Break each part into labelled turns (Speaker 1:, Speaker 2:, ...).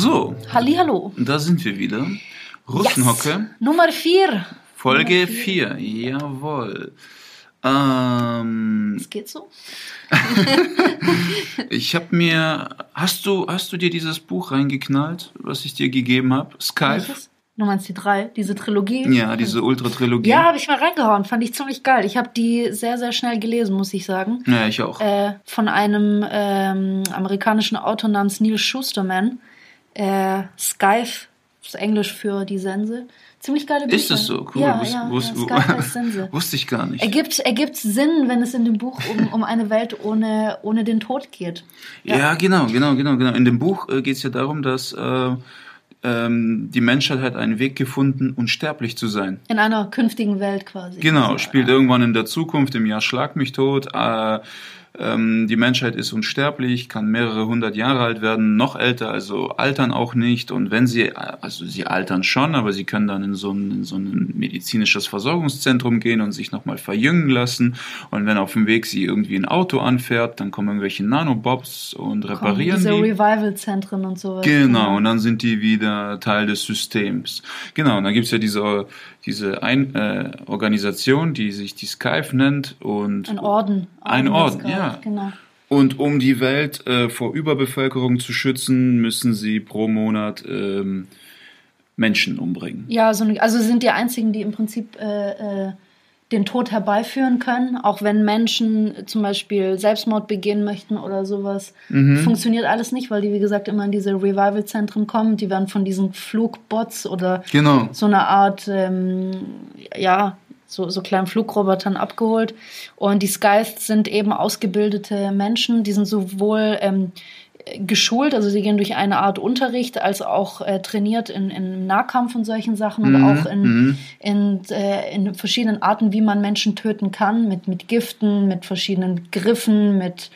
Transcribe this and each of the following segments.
Speaker 1: So,
Speaker 2: Hallihallo.
Speaker 1: da sind wir wieder. Russenhocke,
Speaker 2: Nummer 4.
Speaker 1: Folge 4. Jawohl. Ähm,
Speaker 2: Es geht so.
Speaker 1: ich habe mir. Hast du, hast du dir dieses Buch reingeknallt, was ich dir gegeben habe? Skype?
Speaker 2: Welches? Du meinst die drei, diese Trilogie?
Speaker 1: Ja, diese Ultra-Trilogie.
Speaker 2: Ja, habe ich mal reingehauen. Fand ich ziemlich geil. Ich habe die sehr, sehr schnell gelesen, muss ich sagen.
Speaker 1: Ja, ich auch.
Speaker 2: Äh, von einem ähm, amerikanischen Autor namens Neil Schusterman. Äh, Skype, das ist Englisch für die Sense. Ziemlich geile Bücher.
Speaker 1: Ist das so? Cool.
Speaker 2: Ja,
Speaker 1: Wus-
Speaker 2: ja,
Speaker 1: wus-
Speaker 2: ja, Sense.
Speaker 1: Wusste ich gar nicht.
Speaker 2: Ergibt, ergibt Sinn, wenn es in dem Buch um, um eine Welt ohne, ohne den Tod geht.
Speaker 1: Ja, genau, genau, genau, genau. In dem Buch äh, geht es ja darum, dass äh, ähm, die Menschheit hat einen Weg gefunden, unsterblich zu sein.
Speaker 2: In einer künftigen Welt quasi.
Speaker 1: Genau,
Speaker 2: Also,
Speaker 1: spielt irgendwann in der Zukunft, im Jahr Schlag mich tot. Äh, die Menschheit ist unsterblich, kann mehrere hundert Jahre alt werden, noch älter, also altern auch nicht. Und wenn sie, also sie altern schon, aber sie können dann in so ein, in so ein medizinisches Versorgungszentrum gehen und sich nochmal verjüngen lassen. Und wenn auf dem Weg sie irgendwie ein Auto anfährt, dann kommen irgendwelche Nanobobs und reparieren
Speaker 2: Diese
Speaker 1: die.
Speaker 2: Revival-Zentren und sowas.
Speaker 1: Genau, und dann sind die wieder Teil des Systems. Genau, und dann gibt's ja diese, diese ein, äh, Organisation, die sich die Skype nennt. Und,
Speaker 2: Ein Orden.
Speaker 1: Ein
Speaker 2: des
Speaker 1: Orden,
Speaker 2: Skype,
Speaker 1: ja.
Speaker 2: Genau.
Speaker 1: und um die Welt äh, vor Überbevölkerung zu schützen, müssen sie pro Monat ähm, Menschen umbringen.
Speaker 2: Ja, so, eine- also sind die einzigen, die im Prinzip äh, äh, den Tod herbeiführen können, auch wenn Menschen zum Beispiel Selbstmord begehen möchten oder sowas.
Speaker 1: Mhm.
Speaker 2: Funktioniert alles nicht, weil die, wie gesagt, immer in diese Revival-Zentren kommen. Die werden von diesen Flugbots oder
Speaker 1: Genau.
Speaker 2: so eine Art, ähm, ja, so, so kleinen Flugrobotern abgeholt. Und die Skies sind eben ausgebildete Menschen, die sind sowohl ähm, geschult, also sie gehen durch eine Art Unterricht, als auch äh, trainiert in, in Nahkampf und solchen Sachen und
Speaker 1: Mhm,
Speaker 2: auch in,
Speaker 1: mhm.
Speaker 2: in, äh, in verschiedenen Arten, wie man Menschen töten kann, mit, mit Giften, mit verschiedenen Griffen, mit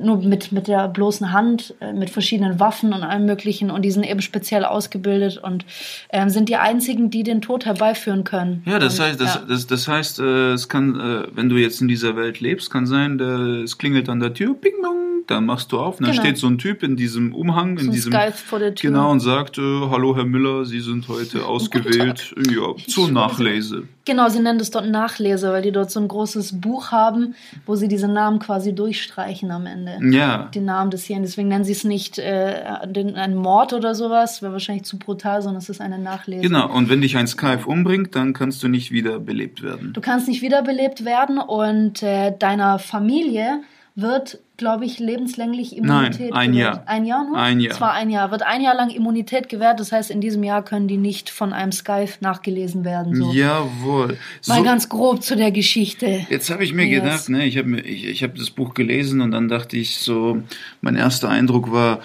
Speaker 2: nur mit, mit der bloßen Hand, äh, mit verschiedenen Waffen und allem möglichen und die sind eben speziell ausgebildet und ähm, sind die einzigen, die den Tod herbeiführen können.
Speaker 1: Ja, das
Speaker 2: und,
Speaker 1: heißt, das,
Speaker 2: ja.
Speaker 1: das, das heißt, äh, es kann, äh, wenn du jetzt in dieser Welt lebst, kann sein, der, es klingelt an der Tür, ping dong, dann machst du auf, und dann
Speaker 2: Genau.
Speaker 1: steht so ein Typ in diesem Umhang, in
Speaker 2: So ein
Speaker 1: diesem
Speaker 2: Skype vor der Tür.
Speaker 1: genau und sagt, äh, hallo Herr Müller, Sie sind heute ausgewählt, ja, zur Nachlese.
Speaker 2: Genau, sie nennen das dort Nachlese, weil die dort so ein großes Buch haben, wo sie diese Namen quasi durchstreichen am Ende.
Speaker 1: Ja,
Speaker 2: Die Namen desjenigen. Deswegen nennen sie es nicht äh, den, ein Mord oder sowas, wäre wahrscheinlich zu brutal, sondern es ist eine Nachlese.
Speaker 1: genau. Und wenn dich ein Skype umbringt, dann kannst du nicht wieder belebt werden.
Speaker 2: Du kannst nicht wiederbelebt werden und äh, deiner Familie wird, glaube ich, lebenslänglich Immunität
Speaker 1: Nein, ein
Speaker 2: gewährt.
Speaker 1: Jahr.
Speaker 2: Ein Jahr nur?
Speaker 1: Ein Jahr.
Speaker 2: Zwar ein Jahr. Wird ein Jahr lang Immunität gewährt, das heißt, in diesem Jahr können die nicht von einem Skype nachgelesen werden. So.
Speaker 1: Jawohl.
Speaker 2: Mal
Speaker 1: So,
Speaker 2: ganz grob zu der Geschichte.
Speaker 1: Jetzt habe ich mir
Speaker 2: Yes.
Speaker 1: gedacht, ne, ich habe ich, ich habe das Buch gelesen und dann dachte ich so, mein erster Eindruck war,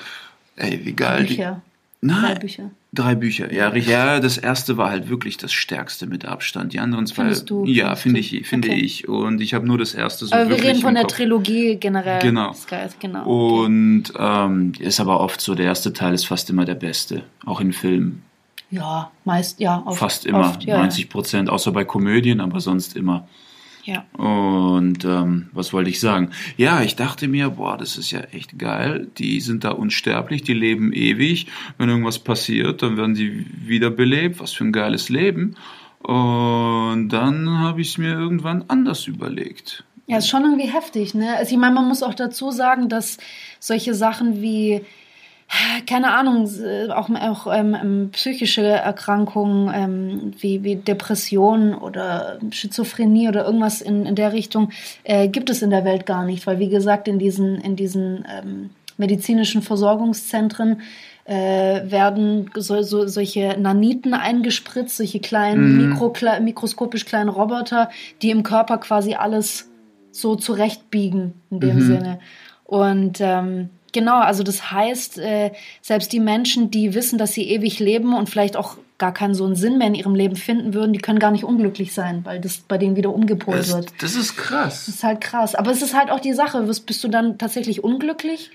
Speaker 1: ey, wie geil. die-
Speaker 2: Bücher.
Speaker 1: Nein,
Speaker 2: Drei Bücher.
Speaker 1: Drei Bücher, ja, richtig. ja. Das erste war halt wirklich das stärkste mit Abstand. Die anderen zwei,
Speaker 2: Findest du?
Speaker 1: ja, finde ich, finde
Speaker 2: Okay.
Speaker 1: ich. Und ich habe nur das erste so
Speaker 2: Aber wir reden von der
Speaker 1: Kopf.
Speaker 2: Trilogie generell.
Speaker 1: Genau.
Speaker 2: Skype, genau.
Speaker 1: Und ähm, ist aber oft so, der erste Teil ist fast immer der beste, auch in Filmen.
Speaker 2: Ja, meist, ja. Oft,
Speaker 1: Fast immer,
Speaker 2: Oft, ja,
Speaker 1: 90 Prozent, außer bei Komödien, aber sonst immer.
Speaker 2: Ja.
Speaker 1: Und ähm, was wollte ich sagen? Ja, ich dachte mir, boah, das ist ja echt geil. Die sind da unsterblich, die leben ewig. Wenn irgendwas passiert, dann werden die wiederbelebt. Was für ein geiles Leben. Und dann habe ich es mir irgendwann anders überlegt.
Speaker 2: Ja, ist schon irgendwie heftig, ne? Also ich meine, man muss auch dazu sagen, dass solche Sachen wie, keine Ahnung, äh, auch, auch ähm, ähm, psychische Erkrankungen ähm, wie, wie Depression oder Schizophrenie oder irgendwas in, in der Richtung äh, gibt es in der Welt gar nicht, weil wie gesagt, in diesen, in diesen ähm, medizinischen Versorgungszentren äh, werden so, so, solche Naniten eingespritzt, solche kleinen,
Speaker 1: Mhm.
Speaker 2: mikro, mikroskopisch kleinen Roboter, die im Körper quasi alles so zurechtbiegen in dem
Speaker 1: Mhm.
Speaker 2: Sinne. Und ähm, genau, also das heißt, äh, selbst die Menschen, die wissen, dass sie ewig leben und vielleicht auch gar keinen so einen Sinn mehr in ihrem Leben finden würden, die können gar nicht unglücklich sein, weil das bei denen wieder umgepolt
Speaker 1: Das,
Speaker 2: wird.
Speaker 1: das ist krass.
Speaker 2: Das ist halt krass. Aber es ist halt auch die Sache, bist, bist du dann tatsächlich unglücklich?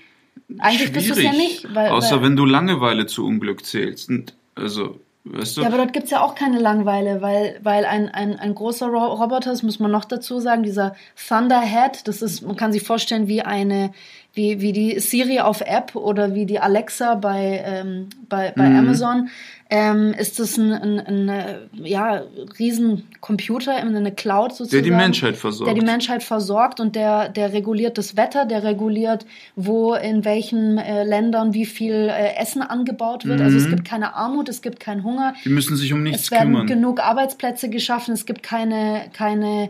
Speaker 2: Eigentlich bist du es ja
Speaker 1: Schwierig.
Speaker 2: nicht. Weil,
Speaker 1: Außer
Speaker 2: weil,
Speaker 1: wenn du Langeweile zu Unglück zählst. Also, weißt du?
Speaker 2: Ja, aber dort gibt's ja auch keine Langeweile, weil, weil ein, ein, ein großer Ro Roboter, das muss man noch dazu sagen, dieser Thunderhead, das ist, man kann sich vorstellen wie eine, wie, wie die Siri auf App oder wie die Alexa bei, ähm, bei, bei
Speaker 1: Mhm.
Speaker 2: Amazon, ähm, ist das ein, ein, ein äh, ja, riesen Computer, eine Cloud sozusagen.
Speaker 1: der die Menschheit versorgt.
Speaker 2: Der die Menschheit versorgt und der, der reguliert das Wetter, der reguliert, wo in welchen äh, Ländern wie viel äh, Essen angebaut wird. Also es
Speaker 1: Mhm.
Speaker 2: gibt keine Armut, es gibt keinen Hunger.
Speaker 1: die müssen sich um nichts
Speaker 2: Es werden
Speaker 1: kümmern.
Speaker 2: genug Arbeitsplätze geschaffen, es gibt keine, keine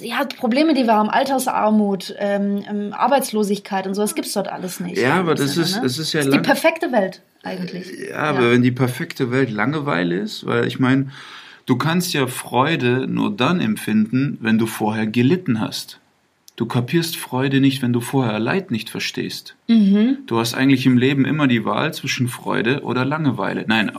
Speaker 2: ja, Probleme, die wir haben, Altersarmut, ähm, ähm, Arbeitslosigkeit und so, das gibt's dort alles nicht.
Speaker 1: Ja, aber das
Speaker 2: Sinne,
Speaker 1: ist-
Speaker 2: ne?
Speaker 1: das ist ja
Speaker 2: die
Speaker 1: lang-
Speaker 2: perfekte Welt eigentlich.
Speaker 1: Ja, aber wenn die perfekte Welt Langeweile ist, weil ich meine, du kannst ja Freude nur dann empfinden, wenn du vorher gelitten hast. Du kapierst Freude nicht, wenn du vorher Leid nicht verstehst.
Speaker 2: Mhm.
Speaker 1: Du hast eigentlich im Leben immer die Wahl zwischen Freude oder Langeweile. Nein,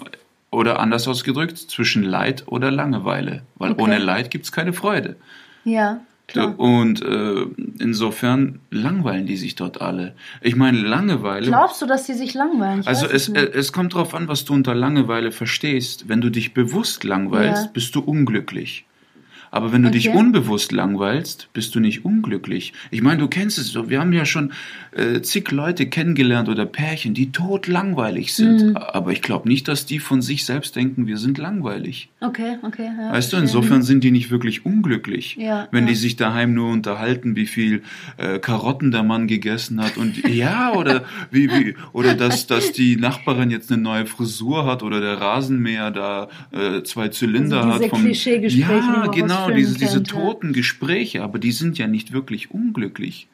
Speaker 1: oder anders ausgedrückt, zwischen Leid oder Langeweile. Weil
Speaker 2: Okay.
Speaker 1: ohne Leid gibt's keine Freude.
Speaker 2: Ja, klar.
Speaker 1: und äh, insofern langweilen die sich dort alle. Ich meine, Langeweile.
Speaker 2: Glaubst du, dass die sich langweilen? Ich
Speaker 1: Also es, äh, es kommt darauf an, was du unter Langeweile verstehst. Wenn du dich bewusst langweilst,
Speaker 2: Ja.
Speaker 1: bist du unglücklich. Aber wenn du dich
Speaker 2: Okay.
Speaker 1: unbewusst langweilst, bist du nicht unglücklich. Ich meine, du kennst es so. Wir haben ja schon äh, zig Leute kennengelernt oder Pärchen, die tot langweilig sind.
Speaker 2: Mhm.
Speaker 1: Aber ich glaube nicht, dass die von sich selbst denken, wir sind langweilig.
Speaker 2: okay, okay. Ja,
Speaker 1: Weißt du, insofern sind die nicht wirklich unglücklich.
Speaker 2: Ja,
Speaker 1: wenn
Speaker 2: ja.
Speaker 1: die sich daheim nur unterhalten, wie viel äh, Karotten der Mann gegessen hat und ja, oder wie, wie oder dass, dass die Nachbarin jetzt eine neue Frisur hat oder der Rasenmäher da äh, zwei Zylinder
Speaker 2: Also diese
Speaker 1: hat. Vom, ja,
Speaker 2: aus
Speaker 1: genau, diese, diese toten Gespräche, aber die sind ja nicht wirklich unglücklich.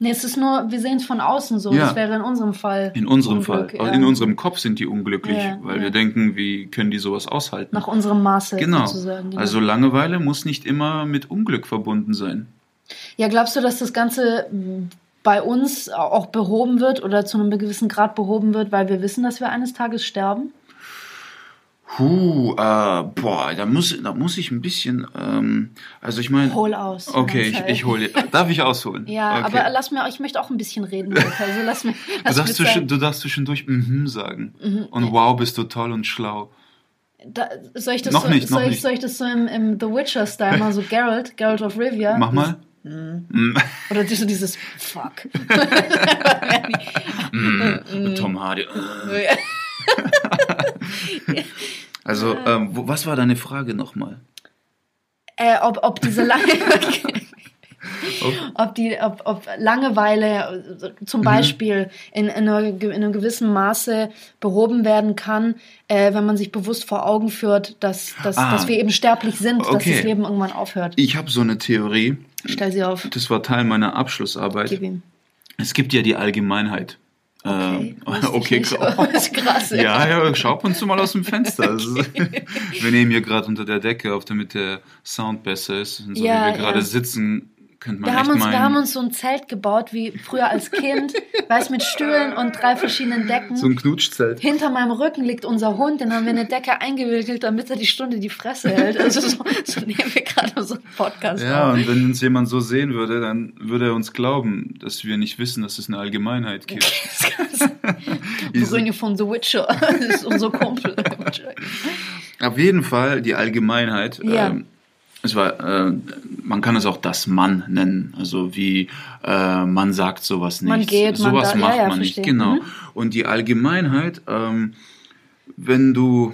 Speaker 2: Nee, es ist nur, wir sehen es von außen so.
Speaker 1: Ja.
Speaker 2: Das wäre in unserem Fall.
Speaker 1: In unserem
Speaker 2: Unglück,
Speaker 1: Fall.
Speaker 2: ja.
Speaker 1: In unserem Kopf sind die unglücklich,
Speaker 2: Ja,
Speaker 1: weil wir denken, wie können die sowas aushalten?
Speaker 2: Nach unserem Maße
Speaker 1: Genau.
Speaker 2: sozusagen. Genau.
Speaker 1: Also Langeweile muss nicht immer mit Unglück verbunden sein.
Speaker 2: Ja, glaubst du, dass das Ganze bei uns auch behoben wird oder zu einem gewissen Grad behoben wird, weil wir wissen, dass wir eines Tages sterben?
Speaker 1: Puh, äh, boah, da muss, da muss ich ein bisschen, ähm, also ich meine,
Speaker 2: Hol aus.
Speaker 1: okay, ich, ich hole, darf ich ausholen?
Speaker 2: Ja,
Speaker 1: okay.
Speaker 2: aber lass mir, ich möchte auch ein bisschen reden. Also lass mir,
Speaker 1: du
Speaker 2: lass
Speaker 1: darfst,
Speaker 2: mir
Speaker 1: zwischen, du darfst zwischendurch mhm sagen. Und wow, bist du toll und schlau.
Speaker 2: Da, soll ich das
Speaker 1: Noch
Speaker 2: so,
Speaker 1: nicht, noch
Speaker 2: soll, ich,
Speaker 1: nicht.
Speaker 2: soll ich das so im, im The Witcher-Style mal so Geralt, Geralt of Rivia?
Speaker 1: Mach mal. Mm,
Speaker 2: Oder so dieses Fuck.
Speaker 1: mm, Tom Hardy. Also, ähm, wo, was war deine Frage nochmal?
Speaker 2: äh, ob, ob diese lange, ob die, ob, ob Langeweile äh, zum
Speaker 1: Mhm.
Speaker 2: Beispiel in, in, einer, in einem gewissen Maße behoben werden kann, äh, wenn man sich bewusst vor Augen führt, dass, dass,
Speaker 1: Ah.
Speaker 2: dass wir eben sterblich sind, dass
Speaker 1: Okay.
Speaker 2: das Leben irgendwann aufhört.
Speaker 1: Ich habe so eine Theorie,
Speaker 2: Stell sie auf.
Speaker 1: das war Teil meiner Abschlussarbeit.
Speaker 2: Gib ihm.
Speaker 1: Es gibt ja die Allgemeinheit.
Speaker 2: Okay,
Speaker 1: Ähm,
Speaker 2: wusste ich
Speaker 1: okay, krass.
Speaker 2: Krass.
Speaker 1: Ja, ja, schau ab und zu mal aus dem Fenster. Also, wir nehmen hier gerade unter der Decke auf, damit der Sound besser ist. Und so
Speaker 2: Ja,
Speaker 1: wie wir gerade
Speaker 2: ja.
Speaker 1: sitzen, könnte man
Speaker 2: Wir haben, uns,
Speaker 1: meinen.
Speaker 2: wir haben uns so ein Zelt gebaut, wie früher als Kind, weiß mit Stühlen und drei verschiedenen Decken.
Speaker 1: so ein Knutschzelt.
Speaker 2: Hinter meinem Rücken liegt unser Hund, den haben wir in eine Decke eingewickelt, damit er die Stunde die Fresse hält. Also so, so nehmen wir gerade so einen Podcast
Speaker 1: Ja,
Speaker 2: auf.
Speaker 1: und wenn uns jemand so sehen würde, dann würde er uns glauben, dass wir nicht wissen, dass es eine Allgemeinheit gibt.
Speaker 2: Brünje von The Witcher. Das ist unser Kumpel.
Speaker 1: Auf jeden Fall die Allgemeinheit.
Speaker 2: Ja.
Speaker 1: Ähm, es war, äh, man kann es auch das Mann nennen. Also wie äh, man sagt sowas nicht.
Speaker 2: Man geht, man
Speaker 1: sowas
Speaker 2: da-
Speaker 1: macht
Speaker 2: ja, ja,
Speaker 1: man nicht.
Speaker 2: verstehe.
Speaker 1: Genau.
Speaker 2: Mhm.
Speaker 1: Und die Allgemeinheit, ähm, wenn du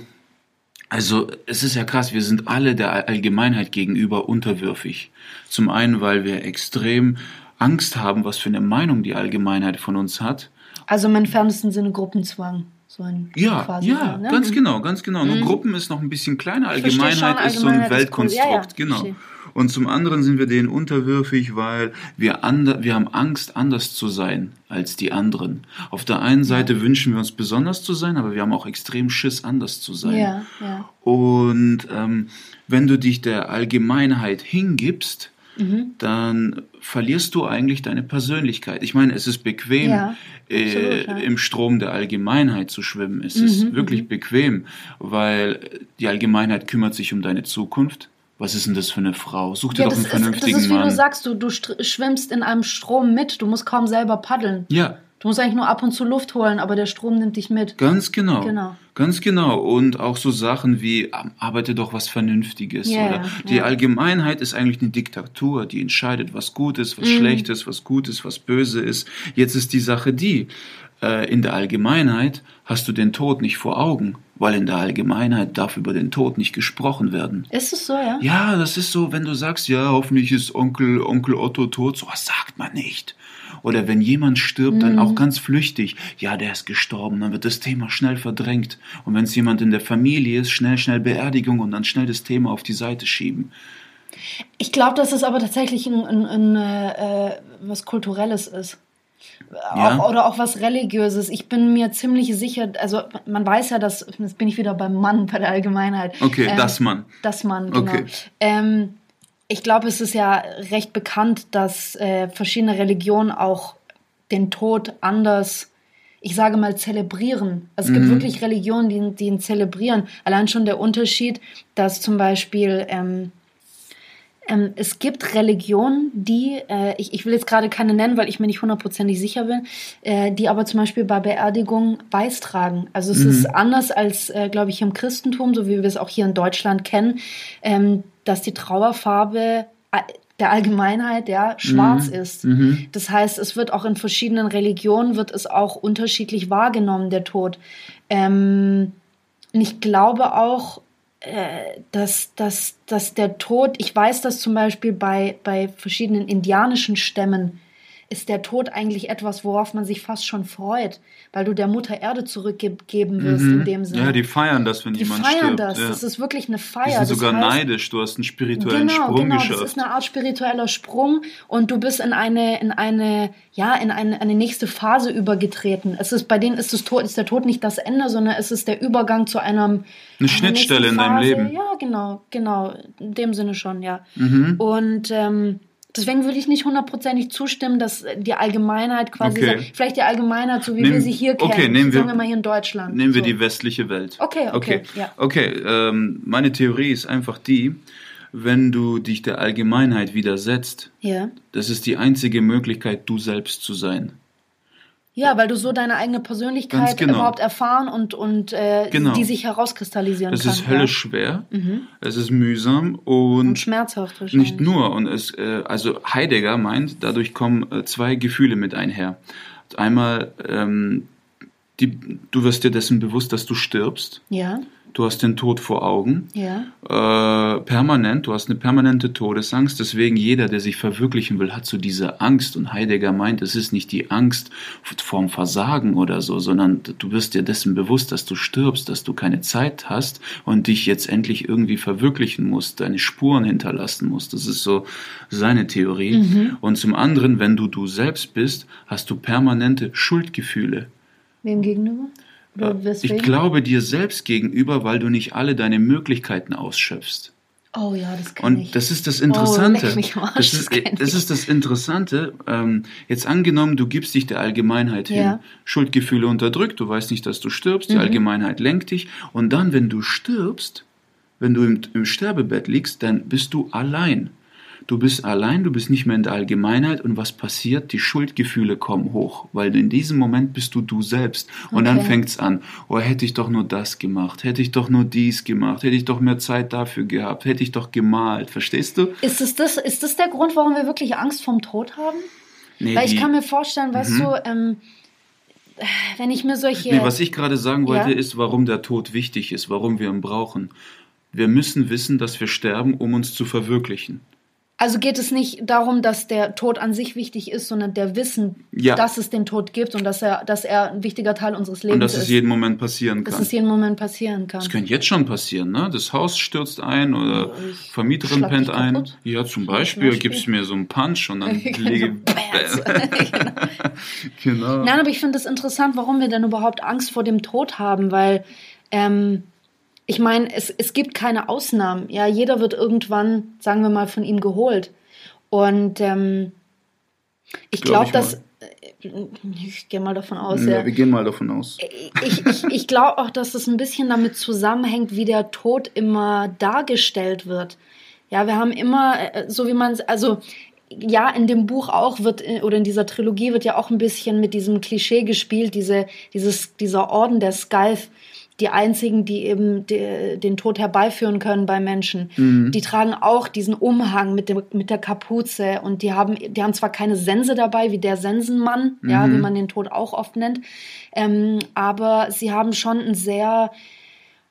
Speaker 1: also es ist ja krass, wir sind alle der Allgemeinheit gegenüber unterwürfig. Zum einen, weil wir extrem Angst haben, was für eine Meinung die Allgemeinheit von uns hat.
Speaker 2: Also im entferntesten Sinne Gruppenzwang. So ein
Speaker 1: Ja,
Speaker 2: quasi,
Speaker 1: ja,
Speaker 2: ne?
Speaker 1: ganz
Speaker 2: Mhm.
Speaker 1: genau, ganz genau. Nur Gruppen ist noch ein bisschen kleiner. Allgemeinheit
Speaker 2: schon,
Speaker 1: ist so ein
Speaker 2: Allgemeinheit ist cool.
Speaker 1: Weltkonstrukt,
Speaker 2: Ja, ja,
Speaker 1: genau.
Speaker 2: verstehe.
Speaker 1: Und zum anderen sind wir denen unterwürfig, weil wir, ander, wir haben Angst, anders zu sein als die anderen. Auf der einen Seite ja. wünschen wir uns besonders zu sein, aber wir haben auch extrem Schiss, anders zu sein.
Speaker 2: Ja, ja.
Speaker 1: Und ähm, wenn du dich der Allgemeinheit hingibst, mhm. dann verlierst du eigentlich deine Persönlichkeit. Ich meine, es ist bequem, ja, äh, absolut, im Strom der Allgemeinheit zu schwimmen. Es mhm, ist wirklich mhm. bequem, weil die Allgemeinheit kümmert sich um deine Zukunft. Was ist denn das für eine Frau? Such dir ja, doch einen vernünftigen Mann. Das ist, wie
Speaker 2: Mann. du sagst, du, du schwimmst in einem Strom mit, du musst kaum selber paddeln.
Speaker 1: Ja,
Speaker 2: Du musst eigentlich nur ab und zu Luft holen, aber der Strom nimmt dich mit.
Speaker 1: Ganz genau. Genau. Ganz genau. Und auch so Sachen wie, ähm, arbeite doch was Vernünftiges. Yeah, oder die yeah. Allgemeinheit ist eigentlich eine Diktatur, die entscheidet, was gut ist, was mm. schlecht ist, was gut ist, was böse ist. Jetzt ist die Sache die, äh, in der Allgemeinheit hast du den Tod nicht vor Augen, weil in der Allgemeinheit darf über den Tod nicht gesprochen werden.
Speaker 2: Ist es so, ja?
Speaker 1: Ja, das ist so, wenn du sagst, ja, hoffentlich ist Onkel, Onkel Otto tot, so was sagt man nicht. Oder wenn jemand stirbt, mhm. dann auch ganz flüchtig, ja, der ist gestorben, dann wird das Thema schnell verdrängt. Und wenn es jemand in der Familie ist, schnell, schnell Beerdigung und dann schnell das Thema auf die Seite schieben.
Speaker 2: Ich glaube, dass es aber tatsächlich ein, ein, ein äh, was Kulturelles ist. Ja. Auch, oder auch was Religiöses. Ich bin mir ziemlich sicher, also man weiß ja, dass, jetzt bin ich wieder beim Mann, bei der Allgemeinheit.
Speaker 1: Okay, ähm, das Mann.
Speaker 2: Das Mann, genau. Okay. Ähm, ich glaube, es ist ja recht bekannt, dass äh, verschiedene Religionen auch den Tod anders, ich sage mal, zelebrieren. Also es mhm. gibt wirklich Religionen, die, die ihn zelebrieren. Allein schon der Unterschied, dass zum Beispiel ähm, ähm, es gibt Religionen, die, äh, ich, ich will jetzt gerade keine nennen, weil ich mir nicht hundertprozentig sicher bin, äh, die aber zum Beispiel bei Beerdigung Weiß tragen. Also es mhm. ist anders als, äh, glaube ich, im Christentum, so wie wir es auch hier in Deutschland kennen. Ähm, dass die Trauerfarbe der Allgemeinheit ja schwarz mhm. ist. Mhm. Das heißt, es wird auch in verschiedenen Religionen wird es auch unterschiedlich wahrgenommen der Tod. Ähm, ich glaube auch, äh, dass, dass, dass der Tod, ich weiß, dass zum Beispiel bei, bei verschiedenen indianischen Stämmen ist der Tod eigentlich etwas, worauf man sich fast schon freut, weil du der Mutter Erde zurückgeben wirst mhm. in dem Sinne.
Speaker 1: Ja, die feiern das, wenn die jemand
Speaker 2: stirbt.
Speaker 1: Die
Speaker 2: feiern das. Ja. Das ist wirklich eine Feier. Die
Speaker 1: sind sogar das heißt, neidisch. Du hast einen spirituellen genau, Sprung genau, geschafft.
Speaker 2: Das ist eine Art spiritueller Sprung und du bist in eine, in eine, ja, in eine, eine nächste Phase übergetreten. Es ist, bei denen ist das Tod, ist der Tod nicht das Ende, sondern es ist der Übergang zu einem,
Speaker 1: eine Schnittstelle in deinem Leben.
Speaker 2: Ja, genau, genau. In dem Sinne schon, ja. Mhm. Und, ähm, Deswegen würde ich nicht hundertprozentig zustimmen, dass die Allgemeinheit quasi, okay. sagt, vielleicht die Allgemeinheit, so wie Nehm, wir sie hier kennen,
Speaker 1: okay, nehmen
Speaker 2: sagen
Speaker 1: wir,
Speaker 2: wir mal hier in Deutschland.
Speaker 1: Nehmen
Speaker 2: so.
Speaker 1: wir die westliche Welt.
Speaker 2: Okay, okay, okay.
Speaker 1: Ja. Okay, ähm, meine Theorie ist einfach die, wenn du dich der Allgemeinheit widersetzt,
Speaker 2: ja.
Speaker 1: das ist die einzige Möglichkeit, du selbst zu sein.
Speaker 2: Ja, weil du so deine eigene Persönlichkeit genau. überhaupt erfahren und, und äh, genau. die sich herauskristallisieren
Speaker 1: es
Speaker 2: kann.
Speaker 1: Es ist höllisch schwer, mhm. es ist mühsam und,
Speaker 2: und schmerzhaft wahrscheinlich.
Speaker 1: Nicht nur. Und es, äh, also Heidegger meint, dadurch kommen äh, zwei Gefühle mit einher. Einmal, ähm, die, du wirst dir dessen bewusst, dass du stirbst.
Speaker 2: Ja
Speaker 1: du hast den Tod vor Augen.
Speaker 2: Ja.
Speaker 1: Äh, permanent, du hast eine permanente Todesangst. Deswegen jeder, der sich verwirklichen will, hat so diese Angst. Und Heidegger meint, es ist nicht die Angst vorm Versagen oder so, sondern du wirst dir dessen bewusst, dass du stirbst, dass du keine Zeit hast und dich jetzt endlich irgendwie verwirklichen musst, deine Spuren hinterlassen musst. Das ist so seine Theorie. Mhm. Und zum anderen, wenn du du selbst bist, hast du permanente Schuldgefühle.
Speaker 2: Wem gegenüber?
Speaker 1: Ich glaube dir selbst gegenüber, weil du nicht alle deine Möglichkeiten ausschöpfst.
Speaker 2: Oh ja, das kann
Speaker 1: Und
Speaker 2: ich.
Speaker 1: das ist das Interessante. Oh, mich Arsch, das, ist, das, das ist das Interessante. Ähm, jetzt angenommen, du gibst dich der Allgemeinheit hin. Ja. Schuldgefühle unterdrückt, du weißt nicht, dass du stirbst, die mhm. Allgemeinheit lenkt dich. Und dann, wenn du stirbst, wenn du im, im Sterbebett liegst, dann bist du allein. Du bist allein, du bist nicht mehr in der Allgemeinheit und was passiert? Die Schuldgefühle kommen hoch, weil in diesem Moment bist du du selbst. Und okay. dann fängt's an, oh, hätte ich doch nur das gemacht, hätte ich doch nur dies gemacht, hätte ich doch mehr Zeit dafür gehabt, hätte ich doch gemalt, verstehst du?
Speaker 2: Ist es das, ist das der Grund, warum wir wirklich Angst vorm Tod haben? Nee, weil ich kann mir vorstellen, weißt mhm. du, ähm, wenn ich mir solche.
Speaker 1: Nee, was ich gerade sagen wollte, ja? ist, warum der Tod wichtig ist, warum wir ihn brauchen. Wir müssen wissen, dass wir sterben, um uns zu verwirklichen.
Speaker 2: Also geht es nicht darum, dass der Tod an sich wichtig ist, sondern der Wissen,
Speaker 1: Ja.
Speaker 2: dass es den Tod gibt und dass er, dass er ein wichtiger Teil unseres Lebens
Speaker 1: Und dass
Speaker 2: ist.
Speaker 1: es jeden Moment passieren
Speaker 2: dass
Speaker 1: kann.
Speaker 2: es jeden Moment passieren kann.
Speaker 1: Das könnte jetzt schon passieren, ne? Das Haus stürzt ein oder
Speaker 2: Ich
Speaker 1: Vermieterin pennt ein. Ja, zum Beispiel, gibst mir so einen Punch und dann lege.
Speaker 2: Bams.
Speaker 1: genau.
Speaker 2: Nein, aber ich finde es interessant, warum wir denn überhaupt Angst vor dem Tod haben, weil ähm, ich meine, es, es gibt keine Ausnahmen. Ja, jeder wird irgendwann, sagen wir mal, von ihm geholt. Und ähm, ich
Speaker 1: Glaub
Speaker 2: glaube,
Speaker 1: ich
Speaker 2: dass äh, ich gehe mal davon aus,
Speaker 1: ja,
Speaker 2: ja.
Speaker 1: wir gehen mal davon aus.
Speaker 2: Ich, ich, ich glaube auch, dass es ein bisschen damit zusammenhängt, wie der Tod immer dargestellt wird. Ja, wir haben immer, äh, so wie man es, also ja, in dem Buch auch wird, äh, oder in dieser Trilogie wird ja auch ein bisschen mit diesem Klischee gespielt, diese, dieses, dieser Orden der Scythe, die einzigen, die eben de, den Tod herbeiführen können bei Menschen. Die tragen auch diesen Umhang mit, dem, mit der Kapuze und die haben, die haben zwar keine Sense dabei, wie der Sensenmann, ja, wie man den Tod auch oft nennt, ähm, aber sie haben schon ein sehr,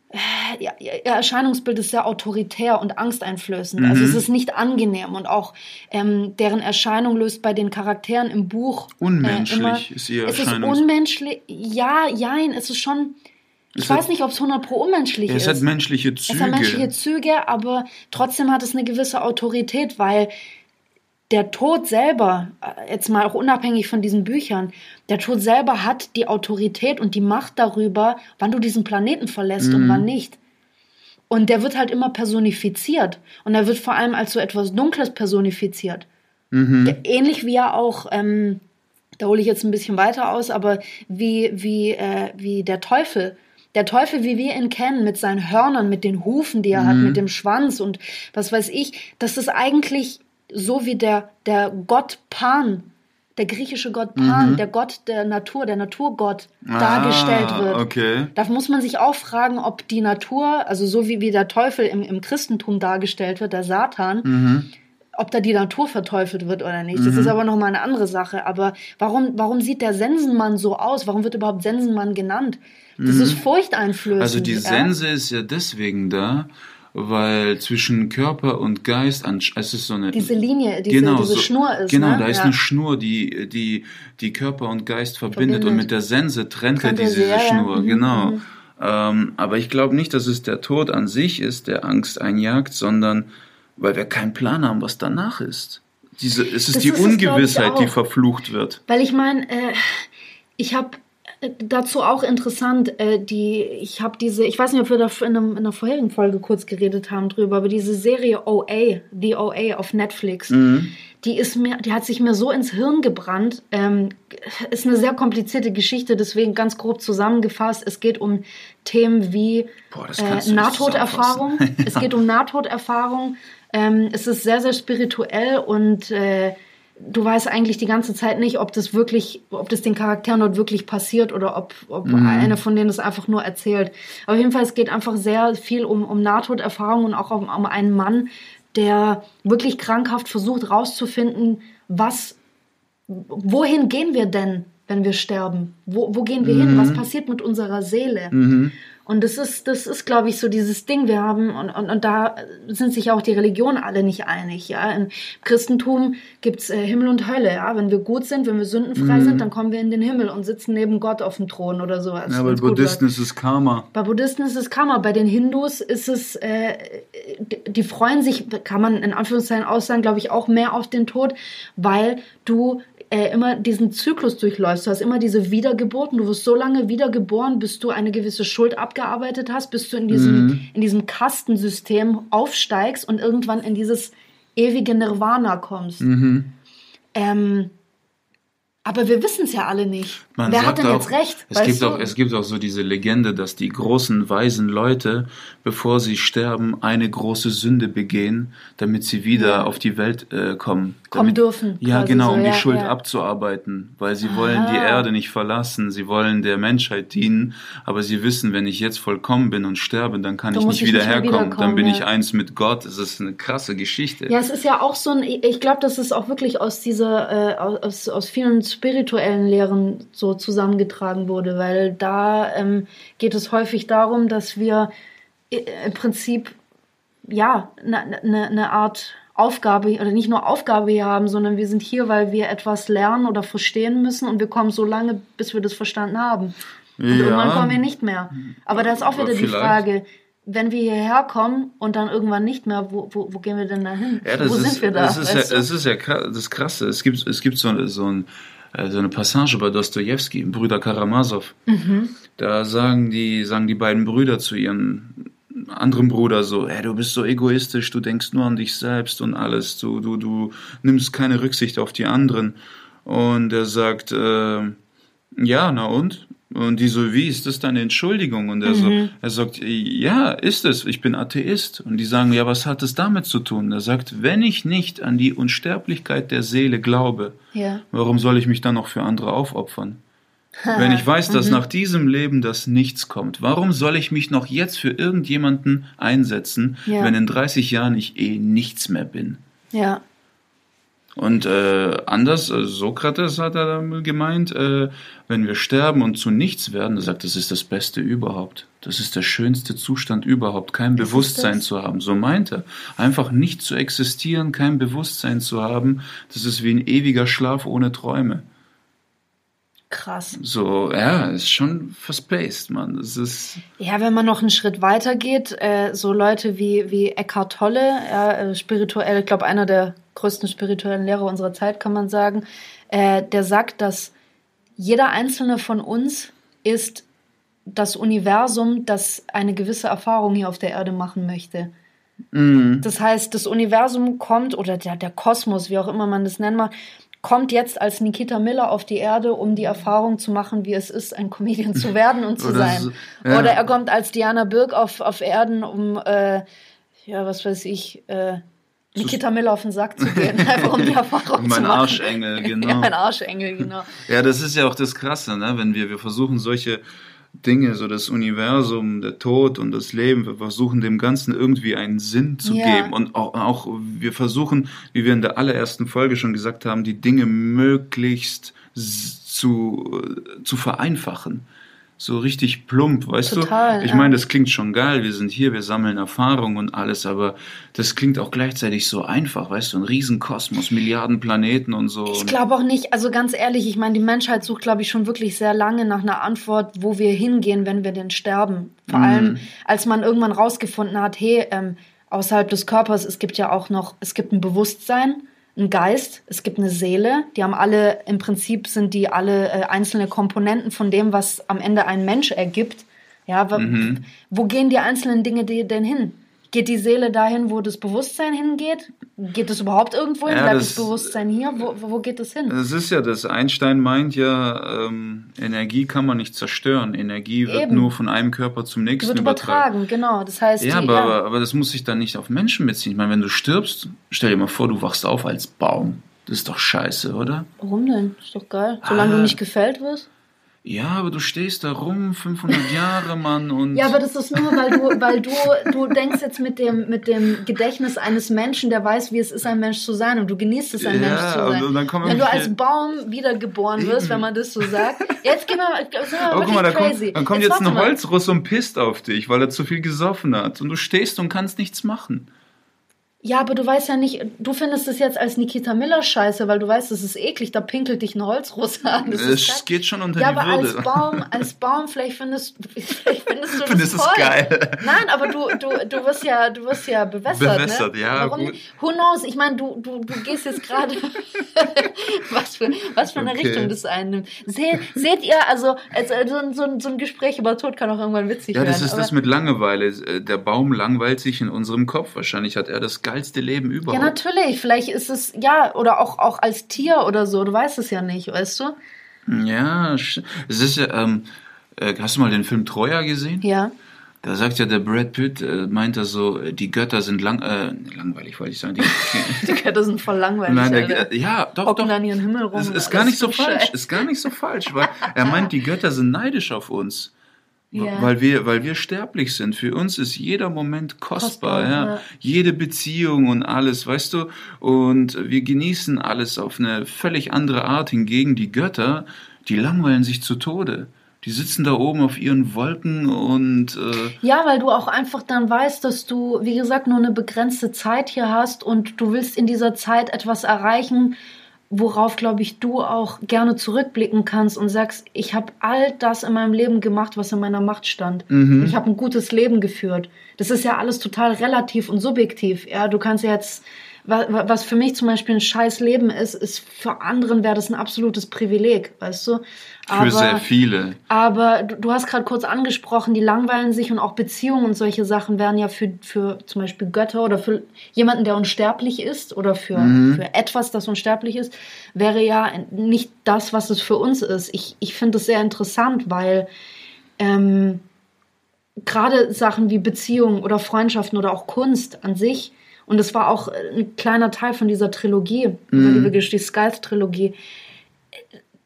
Speaker 2: äh, ja, ihr Erscheinungsbild ist sehr autoritär und angsteinflößend. Also es ist nicht angenehm und auch ähm, deren Erscheinung löst bei den Charakteren im Buch
Speaker 1: Unmenschlich
Speaker 2: äh, immer,
Speaker 1: ist ihr
Speaker 2: Es ist unmenschlich. Ja, jein, es ist schon. Ich
Speaker 1: Es
Speaker 2: weiß
Speaker 1: hat-
Speaker 2: nicht, ob es 100 pro unmenschlich
Speaker 1: Es
Speaker 2: ist.
Speaker 1: hat menschliche Züge.
Speaker 2: Es hat menschliche Züge, aber trotzdem hat es eine gewisse Autorität, weil der Tod selber, äh, jetzt mal auch unabhängig von diesen Büchern, der Tod selber hat die Autorität und die Macht darüber, wann du diesen Planeten verlässt und wann nicht. Und der wird halt immer personifiziert. Und er wird vor allem als so etwas Dunkles personifiziert. Der, ähnlich wie ja auch, ähm, da hole ich jetzt ein bisschen weiter aus, aber wie, wie, äh, wie der Teufel. Der Teufel, wie wir ihn kennen, mit seinen Hörnern, mit den Hufen, die er hat, mit dem Schwanz und was weiß ich, das ist eigentlich so wie der, der Gott Pan, der griechische Gott Pan, der Gott der Natur, der Naturgott dargestellt wird.
Speaker 1: Ah, Okay.
Speaker 2: Da muss man sich auch fragen, ob die Natur, also so wie, wie der Teufel im, im Christentum dargestellt wird, der Satan,
Speaker 1: Mhm.
Speaker 2: ob da die Natur verteufelt wird oder nicht. Das ist aber nochmal eine andere Sache. Aber warum, warum sieht der Sensenmann so aus? Warum wird überhaupt Sensenmann genannt? Das ist furchteinflößend.
Speaker 1: Also die
Speaker 2: ja?
Speaker 1: Sense ist ja deswegen da, weil zwischen Körper und Geist, es ist so eine
Speaker 2: Diese Linie, diese, diese
Speaker 1: so-
Speaker 2: Schnur ist.
Speaker 1: Genau,
Speaker 2: ne?
Speaker 1: da ist
Speaker 2: ja.
Speaker 1: eine Schnur, die, die, die Körper und Geist verbindet, und
Speaker 2: Verbindet.
Speaker 1: mit der Sense trennt er diese
Speaker 2: sie, ja, ja.
Speaker 1: Schnur,
Speaker 2: Mhm,
Speaker 1: genau.
Speaker 2: mhm.
Speaker 1: Ähm, aber ich glaube nicht, dass es der Tod an sich ist, der Angst einjagt, sondern weil wir keinen Plan haben, was danach ist. Diese, es ist
Speaker 2: Das
Speaker 1: die
Speaker 2: ist es,
Speaker 1: Ungewissheit, die
Speaker 2: auch.
Speaker 1: verflucht wird.
Speaker 2: Weil ich meine, äh, ich habe dazu auch interessant, äh, die, ich habe diese, ich weiß nicht, ob wir da in, einem, in einer vorherigen Folge kurz geredet haben drüber, aber diese Serie OA, The OA auf Netflix, die ist mir, die hat sich mir so ins Hirn gebrannt. Ähm, ist eine sehr komplizierte Geschichte, deswegen ganz grob zusammengefasst. Es geht um Themen wie
Speaker 1: Boah,
Speaker 2: äh, Nahtoderfahrung.
Speaker 1: zusammenfassen.
Speaker 2: es geht um Nahtoderfahrung. Ähm, es ist sehr, sehr spirituell und äh, du weißt eigentlich die ganze Zeit nicht, ob das wirklich, ob das den Charakteren dort wirklich passiert oder ob, ob einer von denen es einfach nur erzählt. Aber auf jeden Fall, es geht einfach sehr viel um, um Nahtoderfahrung und auch um, um einen Mann, der wirklich krankhaft versucht rauszufinden, was, wohin gehen wir denn, wenn wir sterben? Wo, wo gehen wir hin? Was passiert mit unserer Seele? Und das ist, das ist, glaube ich, so dieses Ding. Wir haben, und, und, und da sind sich auch die Religionen alle nicht einig. Ja? Im Christentum gibt's äh, Himmel und Hölle. Ja? Wenn wir gut sind, wenn wir sündenfrei sind, dann kommen wir in den Himmel und sitzen neben Gott auf dem Thron oder sowas.
Speaker 1: Ja, bei Buddhisten ist es Karma.
Speaker 2: Bei Buddhisten ist es Karma, bei den Hindus ist es, äh, die- die freuen sich, kann man in Anführungszeichen aussagen, glaube ich, auch mehr auf den Tod, weil du äh, immer diesen Zyklus durchläufst. Du hast immer diese Wiedergeburten. Du wirst so lange wiedergeboren, bis du eine gewisse Schuld abgearbeitet hast, bis du in diesem, in diesem Kastensystem aufsteigst und irgendwann in dieses ewige Nirvana kommst. Ähm, aber wir wissen es ja alle nicht.
Speaker 1: Man
Speaker 2: Wer hat denn
Speaker 1: auch,
Speaker 2: jetzt recht?
Speaker 1: Es gibt,
Speaker 2: du?
Speaker 1: auch, es gibt auch so diese Legende, dass die großen, weisen Leute, bevor sie sterben, eine große Sünde begehen, damit sie wieder
Speaker 2: Ja.
Speaker 1: auf die Welt äh, kommen.
Speaker 2: Kommen
Speaker 1: damit,
Speaker 2: dürfen,
Speaker 1: Ja, genau,
Speaker 2: so,
Speaker 1: um die
Speaker 2: ja,
Speaker 1: Schuld
Speaker 2: ja.
Speaker 1: abzuarbeiten, weil sie wollen die
Speaker 2: Ah.
Speaker 1: Erde nicht verlassen, sie wollen der Menschheit dienen, aber sie wissen, wenn ich jetzt vollkommen bin und sterbe, dann kann
Speaker 2: Dann
Speaker 1: ich nicht
Speaker 2: ich
Speaker 1: wieder
Speaker 2: nicht
Speaker 1: herkommen, dann bin ich eins mit Gott. Das ist eine krasse Geschichte.
Speaker 2: Ja, es ist ja auch so ein, ich glaube, dass es auch wirklich aus dieser, äh, aus, aus vielen spirituellen Lehren so zusammengetragen wurde, weil da ähm, geht es häufig darum, dass wir i- im Prinzip, ja, eine ne, ne Art Aufgabe oder nicht nur Aufgabe hier haben, sondern wir sind hier, weil wir etwas lernen oder verstehen müssen und wir kommen so lange, bis wir das verstanden haben. Und
Speaker 1: Ja.
Speaker 2: irgendwann kommen wir nicht mehr. Aber da ist auch wieder die. Frage, wenn wir hierher kommen und dann irgendwann nicht mehr, wo, wo, wo gehen wir denn da hin?
Speaker 1: Ja,
Speaker 2: wo
Speaker 1: ist,
Speaker 2: sind wir da?
Speaker 1: Das ist, ja, das ist ja das Krasse. Es gibt, es gibt so, so, ein, äh, so eine Passage bei Dostoevsky, Brüder Karamasow.
Speaker 2: Mhm.
Speaker 1: Da sagen die, sagen die beiden Brüder zu ihren anderen Bruder so, hey, du bist so egoistisch, du denkst nur an dich selbst und alles, du, du, du nimmst keine Rücksicht auf die anderen. Und er sagt, äh, ja, na und? Und die so, wie ist das deine Entschuldigung? Und er so, er sagt, ja, ist es, ich bin Atheist. Und die sagen, ja, was hat es damit zu tun? Er sagt, wenn ich nicht an die Unsterblichkeit der Seele glaube,
Speaker 2: ja.
Speaker 1: warum soll ich mich dann noch für andere aufopfern? Wenn ich weiß,
Speaker 2: Mhm.
Speaker 1: dass nach diesem Leben das nichts kommt, warum soll ich mich noch jetzt für irgendjemanden einsetzen,
Speaker 2: Ja.
Speaker 1: wenn in 30 Jahren ich eh nichts mehr bin?
Speaker 2: ja.
Speaker 1: Und äh, anders, äh, Sokrates hat er gemeint, äh, wenn wir sterben und zu nichts werden, er sagt, das ist das Beste überhaupt. Das ist der schönste Zustand überhaupt, kein
Speaker 2: es
Speaker 1: Bewusstsein zu haben. So meint er. Einfach nicht zu existieren, kein Bewusstsein zu haben, das ist wie ein ewiger Schlaf ohne Träume.
Speaker 2: Krass.
Speaker 1: So, ja, ist schon verspaced, man. Das ist.
Speaker 2: Ja, wenn man noch einen Schritt weiter geht, äh, so Leute wie, wie Eckhart Tolle, ja, äh, spirituell, ich glaube, einer der größten spirituellen Lehrer unserer Zeit, kann man sagen, äh, der sagt, dass jeder einzelne von uns ist das Universum, das eine gewisse Erfahrung hier auf der Erde machen möchte.
Speaker 1: Mm,
Speaker 2: Das heißt, das Universum kommt, oder der, der Kosmos, wie auch immer man das nennen mag, kommt jetzt als Nikita Miller auf die Erde, um die Erfahrung zu machen, wie es ist, ein Comedian zu werden und zu
Speaker 1: Oder
Speaker 2: sein.
Speaker 1: so- ja.
Speaker 2: Oder er kommt als Diana Birk auf, auf Erden, um, äh, ja, was weiß ich, äh, Nikita Miller auf den Sack zu gehen, einfach um die Erfahrung zu
Speaker 1: mein
Speaker 2: machen.
Speaker 1: Arschengel, genau.
Speaker 2: Ja, mein Arschengel, genau.
Speaker 1: Ja, das ist ja auch das Krasse, ne? wenn wir, wir versuchen solche Dinge, so das Universum, der Tod und das Leben, wir versuchen dem Ganzen irgendwie einen Sinn zu
Speaker 2: Ja.
Speaker 1: geben und auch, auch wir versuchen, wie wir in der allerersten Folge schon gesagt haben, die Dinge möglichst zu, äh, zu vereinfachen. So richtig plump, weißt
Speaker 2: Total,
Speaker 1: du? Ich
Speaker 2: ja.
Speaker 1: meine, das klingt schon geil, wir sind hier, wir sammeln Erfahrung und alles, aber das klingt auch gleichzeitig so einfach, weißt du, ein Riesenkosmos, Milliarden Planeten und so.
Speaker 2: Ich glaube auch nicht, also ganz ehrlich, ich meine, die Menschheit sucht, glaube ich, schon wirklich sehr lange nach einer Antwort, wo wir hingehen, wenn wir denn sterben. Vor allem, als man irgendwann rausgefunden hat, hey, ähm, außerhalb des Körpers, es gibt ja auch noch, es gibt ein Bewusstsein, ein Geist, es gibt eine Seele, die haben alle, im Prinzip sind die alle äh, einzelne Komponenten von dem, was am Ende ein Mensch ergibt. Ja, wa- wo gehen die einzelnen Dinge denn hin? Geht die Seele dahin, wo das Bewusstsein hingeht? Geht es überhaupt irgendwo hin?
Speaker 1: Ja,
Speaker 2: Bleibt
Speaker 1: das-
Speaker 2: das Bewusstsein hier? Wo, wo geht es hin?
Speaker 1: Es ist ja das. Einstein meint ja, ähm, Energie kann man nicht zerstören. Energie wird
Speaker 2: Eben.
Speaker 1: nur von einem Körper zum nächsten
Speaker 2: wird
Speaker 1: übertragen.
Speaker 2: übertragen, genau. Das heißt,
Speaker 1: Ja,
Speaker 2: die,
Speaker 1: aber, aber, aber das muss sich dann nicht auf Menschen beziehen. Ich meine, wenn du stirbst, stell dir mal vor, du wachst auf als Baum. Das ist doch scheiße, oder?
Speaker 2: warum denn? Ist doch geil. Solange
Speaker 1: Ah.
Speaker 2: du nicht gefällt wirst.
Speaker 1: Ja, aber du stehst da rum, 500 Jahre, Mann, und...
Speaker 2: Ja, aber das ist nur, weil du, weil du, du denkst jetzt mit dem, mit dem Gedächtnis eines Menschen, der weiß, wie es ist, ein Mensch zu sein und du genießt es, ein
Speaker 1: Ja,
Speaker 2: Mensch zu sein.
Speaker 1: und dann kommen
Speaker 2: wenn du als Baum wiedergeboren wirst,
Speaker 1: Eben.
Speaker 2: wenn man das so sagt. Jetzt gehen wir, sind wir
Speaker 1: Oh, guck mal, da
Speaker 2: crazy.
Speaker 1: kommt, dann kommt jetzt,
Speaker 2: warte
Speaker 1: ein. Holzruss und pisst auf dich, weil er zu viel gesoffen hat. Und du stehst und kannst nichts machen.
Speaker 2: Ja, aber du weißt ja nicht, du findest es jetzt als Nikita Miller scheiße, weil du weißt, es ist eklig, da pinkelt dich ein Holzruss an. Das ist
Speaker 1: Es geht schon unter
Speaker 2: Ja,
Speaker 1: die
Speaker 2: aber
Speaker 1: Würde.
Speaker 2: als Baum, als Baum, vielleicht findest, vielleicht findest du das
Speaker 1: Findest es
Speaker 2: toll.
Speaker 1: geil.
Speaker 2: Nein, aber du, du, du wirst ja, du wirst ja bewässert.
Speaker 1: Bewässert,
Speaker 2: ne?
Speaker 1: ja,
Speaker 2: Warum?
Speaker 1: gut.
Speaker 2: Who knows? Ich meine, du, du, du gehst jetzt gerade, was für, was für eine
Speaker 1: Okay.
Speaker 2: Richtung das einnimmt. Seht, seht ihr, also, also so, ein- so, ein- so ein Gespräch über Tod kann auch irgendwann witzig
Speaker 1: Ja,
Speaker 2: werden.
Speaker 1: das ist
Speaker 2: aber-
Speaker 1: das mit Langeweile. Der Baum langweilt sich in unserem Kopf. Wahrscheinlich hat er das geilste Leben
Speaker 2: ja,
Speaker 1: überhaupt.
Speaker 2: natürlich. Vielleicht ist es, ja, oder auch, auch als Tier oder so. Du weißt es ja nicht, weißt du?
Speaker 1: Ja, es ist ja, ähm, äh, hast du mal den Film Troja gesehen?
Speaker 2: Ja.
Speaker 1: Da sagt ja der Brad Pitt, äh, meint er so, die Götter sind lang, äh, langweilig, wollte ich sagen. Die,
Speaker 2: Die Götter sind voll langweilig.
Speaker 1: Nein, der, ja, doch,
Speaker 2: Hocken
Speaker 1: doch.
Speaker 2: an ihren Himmel rum. Und
Speaker 1: ist gar nicht so falsch. Ist gar nicht so falsch, weil er meint, die Götter sind neidisch auf uns.
Speaker 2: Ja.
Speaker 1: Weil wir, weil wir sterblich sind. Für uns ist jeder Moment kostbar,
Speaker 2: Kostbar,
Speaker 1: ja.
Speaker 2: ja.
Speaker 1: Jede Beziehung und alles, weißt du? Und wir genießen alles auf eine völlig andere Art. Hingegen die Götter, die langweilen sich zu Tode. Die sitzen da oben auf ihren Wolken und. Äh
Speaker 2: ja, weil du auch einfach dann weißt, dass du, wie gesagt, nur eine begrenzte Zeit hier hast und du willst in dieser Zeit etwas erreichen, worauf, glaube ich, du auch gerne zurückblicken kannst und sagst, ich habe all das in meinem Leben gemacht, was in meiner Macht stand. Mhm. Ich habe ein gutes Leben geführt. Das ist ja alles total relativ und subjektiv. Ja, du kannst ja jetzt was für mich zum Beispiel ein scheiß Leben ist, ist für anderen wäre das ein absolutes Privileg, weißt du?
Speaker 1: Aber, für sehr viele.
Speaker 2: Aber du, du hast gerade kurz angesprochen, die langweilen sich und auch Beziehungen und solche Sachen wären ja für, für zum Beispiel Götter oder für jemanden, der unsterblich ist oder für, mhm. für etwas, das unsterblich ist, wäre ja nicht das, was es für uns ist. Ich, ich finde es sehr interessant, weil ähm, gerade Sachen wie Beziehungen oder Freundschaften oder auch Kunst an sich, und das war auch ein kleiner Teil von dieser Trilogie, mhm. über die, die Scythe-Trilogie,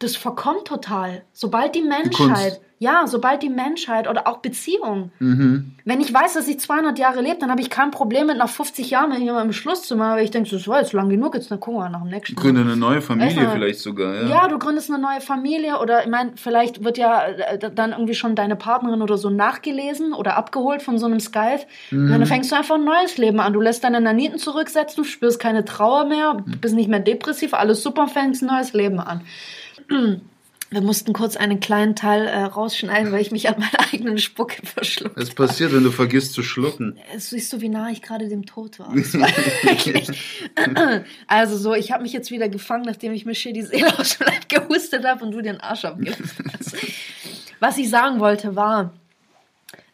Speaker 2: das verkommt total. Sobald die Menschheit, die ja, sobald die Menschheit oder auch Beziehung, mhm. wenn ich weiß, dass ich 200 Jahre lebe, dann habe ich kein Problem mit nach 50 Jahren mit jemandem Schluss zu machen, weil ich denke, das war jetzt lang genug, jetzt dann gucken wir nach dem nächsten.
Speaker 1: Gründe eine neue Familie weißt vielleicht sogar, ja.
Speaker 2: Ja, du gründest eine neue Familie oder ich meine, vielleicht wird ja äh, dann irgendwie schon deine Partnerin oder so nachgelesen oder abgeholt von so einem Skype. Mhm. Dann fängst du einfach ein neues Leben an. Du lässt deine Naniten zurücksetzen, du spürst keine Trauer mehr, bist nicht mehr depressiv, alles super, fängst ein neues Leben an. Wir mussten kurz einen kleinen Teil äh, rausschneiden, weil ich mich an meiner eigenen Spucke verschluckt
Speaker 1: Das passiert, wenn du vergisst zu schlucken.
Speaker 2: Es siehst du, wie nah ich gerade dem Tod war. also so, ich habe mich jetzt wieder gefangen, nachdem ich mir die Seele aus dem Leib gehustet habe und du den Arsch abgelassen hast. Was ich sagen wollte war,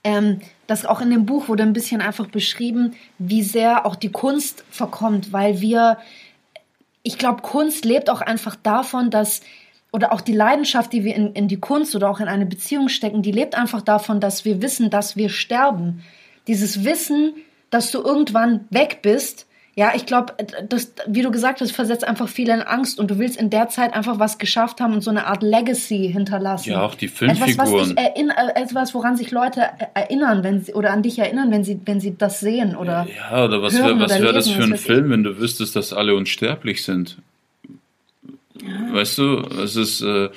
Speaker 2: ähm, dass auch in dem Buch wurde ein bisschen einfach beschrieben, wie sehr auch die Kunst verkommt, weil wir, ich glaube, Kunst lebt auch einfach davon, dass oder auch die Leidenschaft, die wir in, in die Kunst oder auch in eine Beziehung stecken, die lebt einfach davon, dass wir wissen, dass wir sterben. Dieses Wissen, dass du irgendwann weg bist, ja, ich glaube, das, wie du gesagt hast, versetzt einfach viele in Angst und du willst in der Zeit einfach was geschafft haben und so eine Art Legacy hinterlassen.
Speaker 1: Ja, auch die Filmfiguren.
Speaker 2: Etwas, was etwas woran sich Leute erinnern, wenn sie, oder an dich erinnern, wenn sie, wenn sie das sehen oder.
Speaker 1: Ja, oder was wäre wär das für ein Film, wenn du wüsstest, dass alle unsterblich sind? Ja. Weißt du, es ist äh,